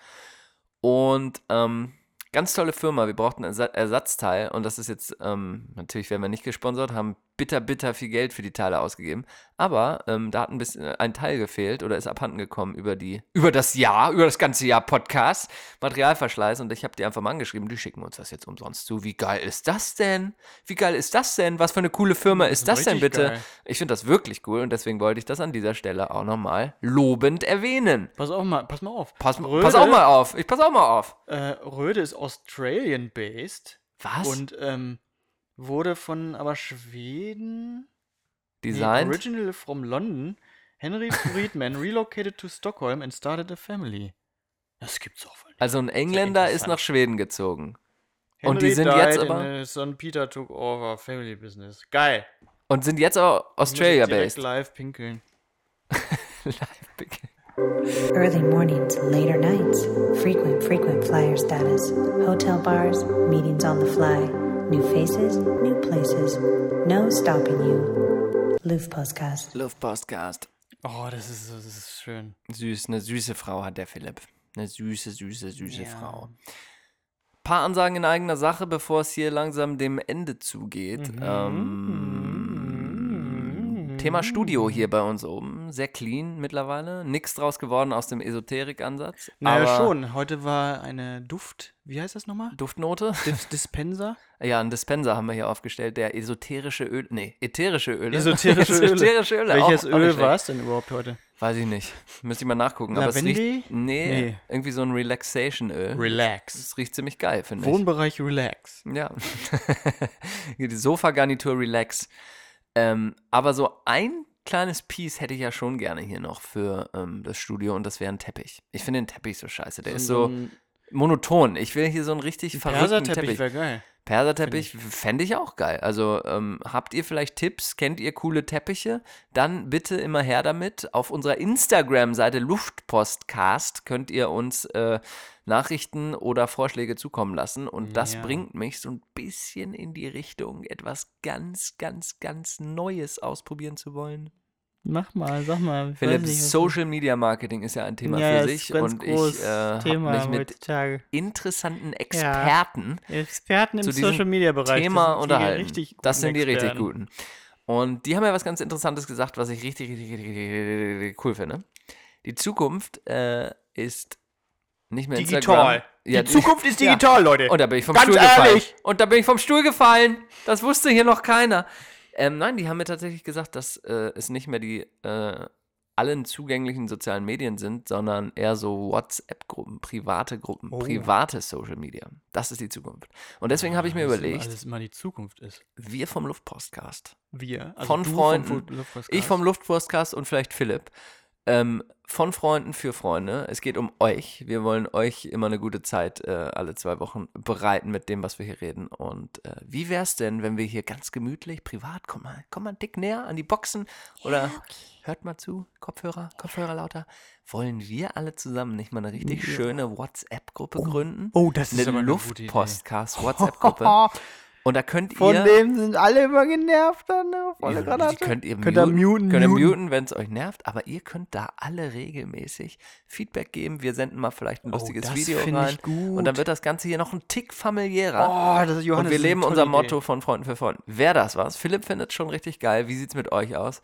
Und ähm, ganz tolle Firma. Wir brauchten ein Ersa- Ersatzteil und das ist jetzt, ähm, natürlich werden wir nicht gesponsert, haben bitter, bitter viel Geld für die Teile ausgegeben. Aber ähm, da hat ein bisschen ein Teil gefehlt oder ist abhanden gekommen über die, über das Jahr, über das ganze Jahr Podcast, Materialverschleiß und ich habe die einfach mal angeschrieben, die schicken uns das jetzt umsonst zu. Wie geil ist das denn? Wie geil ist das denn? Was für eine coole Firma ist das denn richtig bitte? geil. Ich finde das wirklich cool und deswegen wollte ich das an dieser Stelle auch nochmal lobend erwähnen. Pass auf mal, pass mal auf. Pass, Röde, pass auch mal auf. Ich pass auch mal auf. Äh, Röde ist Australian-based. Was? Und ähm, wurde von aber Schweden. Nee, Design? original from London. Henry Friedman relocated to Stockholm and started a family. Das gibt's auch wohl nicht. also ein Engländer ist nach Schweden gezogen. Henry und die sind died jetzt and aber son Peter took over family business. Geil. und sind jetzt aber Australia direkt based. live pinkeln. Early mornings, later nights, frequent, frequent flyer status, hotel bars, meetings on the fly, new faces, new places, no stopping you. Loof Postcast. Love Podcast. Oh, das ist, so- das ist schön. Süß, eine süße Frau hat der Philipp. Eine süße, süße, süße Ja. Frau. paar Ansagen in eigener Sache, bevor es hier langsam dem Ende zugeht. Ähm, Thema Studio hier bei uns oben. Sehr clean mittlerweile. Nix draus geworden aus dem Esoterik-Ansatz. Naja, aber schon. Heute war eine Duft, wie heißt das nochmal? Duftnote. Dis Dispenser? Ja, einen Dispenser haben wir hier aufgestellt, der esoterische Öl, nee, ätherische Öle. Esoterische Öle. Ätherische Öle. Welches auch, Öl war es denn überhaupt heute? Weiß ich nicht. Müsste ich mal nachgucken. Aber es Lavendel? riecht, nee, Nee. irgendwie so ein Relaxation-Öl. Relax. Es riecht ziemlich geil, finde ich. Wohnbereich Relax. Ja. Die Sofagarnitur Relax. Ähm, aber so ein kleines Piece hätte ich ja schon gerne hier noch für ähm, das Studio und das wäre ein Teppich. Ich finde den Teppich so scheiße. Der ist so monoton. Ich will hier so einen richtig verrückten Perserteppich Teppich. wäre geil. Perserteppich fände ich auch geil. Also ähm, habt ihr vielleicht Tipps? Kennt ihr coole Teppiche? Dann bitte immer her damit. Auf unserer Instagram-Seite Luftpostcast könnt ihr uns äh, Nachrichten oder Vorschläge zukommen lassen. Und das Ja. bringt mich so ein bisschen in die Richtung, etwas ganz, ganz, ganz Neues ausprobieren zu wollen. Mach mal, sag mal. Philipp, nicht, Social Media Marketing ist ja ein Thema ja, für sich. Und ich äh, habe mich mit heutzutage. interessanten Experten Experten im zu diesem Social Media Bereich. Thema das sind die unterhalten. Richtig das sind guten die richtig Experten. guten. Und die haben ja was ganz Interessantes gesagt, was ich richtig, richtig, richtig, richtig, richtig cool finde. Die Zukunft äh, ist nicht mehr Digital. Ja, die Zukunft ist digital, Leute. Und da bin ich vom Ganz Stuhl gefallen. ehrlich. Und da bin ich vom Stuhl gefallen. Das wusste hier noch keiner. Ähm, nein, die haben mir tatsächlich gesagt, dass äh, es nicht mehr die äh, allen zugänglichen sozialen Medien sind, sondern eher so WhatsApp-Gruppen, private Gruppen, Oh. private Social Media. Das ist die Zukunft. Und deswegen habe ich mir Dass überlegt, Alles immer die Zukunft ist. wir vom Luftpostcast, Wir. Also Von Freunden. Vom ich vom Luftpostcast und vielleicht Philipp, ähm, von Freunden für Freunde. Es geht um euch. Wir wollen euch immer eine gute Zeit äh, alle zwei Wochen bereiten mit dem, was wir hier reden. Und äh, wie wäre es denn, wenn wir hier ganz gemütlich, privat, komm mal, komm mal Tick näher an die Boxen oder hört mal zu, Kopfhörer, Kopfhörer lauter. Wollen wir alle zusammen nicht mal eine richtig schöne WhatsApp-Gruppe gründen? Oh, das ist eine eine gute Idee. Luftpostcast WhatsApp-Gruppe. Und da könnt Von ihr dem sind alle immer genervt dann. ne? Volle ja, Granate. könnt ihr Könnt muten, könnt ihr muten. wenn es euch nervt, aber ihr könnt da alle regelmäßig Feedback geben. Wir senden mal vielleicht ein Oh, lustiges das Video rein. ich gut. Und dann wird das Ganze hier noch ein Tick familiärer. Oh, das ist Johannes. und wir leben unser Idee. Motto von Freunden für Freunden. Wäre das was? Philipp findet schon richtig geil. Wie sieht's mit euch aus?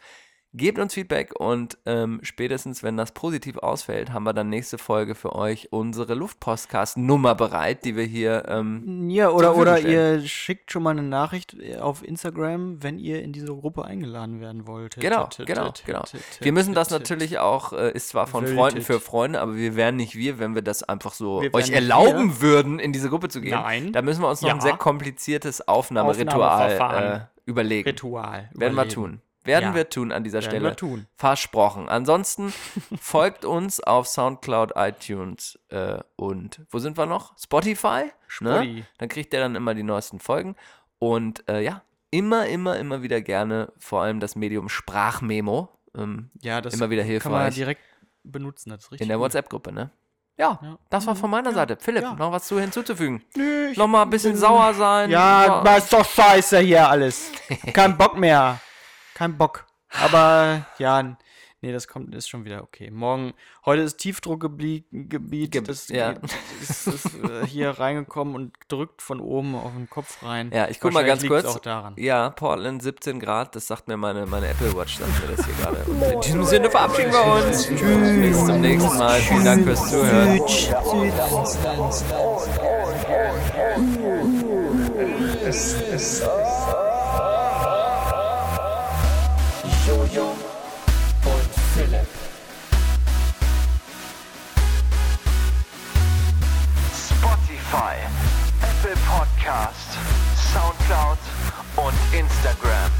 Gebt uns Feedback und ähm, spätestens, wenn das positiv ausfällt, haben wir dann nächste Folge für euch unsere Luftpostcast-Nummer bereit, die wir hier ähm, Ja, oder, oder ihr schickt schon mal eine Nachricht äh, auf Instagram, wenn ihr in diese Gruppe eingeladen werden wollt. Genau, genau, genau. Wir müssen das natürlich auch, äh, ist zwar von Freunden für Freunde, aber wir wären nicht wir, wenn wir das einfach so euch erlauben würden, in diese Gruppe zu gehen. Nein. Da müssen wir uns noch ein sehr kompliziertes Aufnahmeritual äh, überlegen. Ritual. Werden wir tun. Werden Ja. wir tun an dieser Werden Stelle. wir tun. Versprochen. Ansonsten folgt uns auf Soundcloud, iTunes äh, und wo sind wir noch? Spotify. Ne? Spotti. Dann kriegt ihr dann immer die neuesten Folgen. Und äh, ja, immer, immer, immer wieder gerne vor allem das Medium Sprachmemo. Ähm, Ja, das Immer wieder kann man hilfreich. direkt benutzen. Das ist richtig in der. WhatsApp-Gruppe, ne? Ja, Ja. das war von meiner Seite. Philipp, ja. noch was zu hinzuzufügen? Nö, ich Nochmal ein bisschen bin- sauer sein. Ja, das ist doch scheiße hier alles. Kein Bock mehr. Kein Bock. Aber ja, nee, das kommt, ist schon wieder okay. Morgen, heute ist Tiefdruckgebiet, Gebiet, Ge- das ja. ist, ist äh, hier reingekommen und drückt von oben auf den Kopf rein. Ja, ich guck mal ganz kurz. auch daran. Ja, Portland 17 Grad, das sagt mir meine, meine Apple Watch, sagt mir das hier gerade. Und in diesem Sinne verabschieden wir uns. Tschüss. Bis zum nächsten Mal. Vielen Dank fürs Zuhören. Jojo und Philipp. Spotify, Apple Podcast, Soundcloud und Instagram.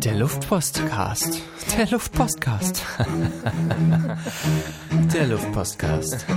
Der Luftpostcast. Der Luftpostcast. Der Luftpostcast.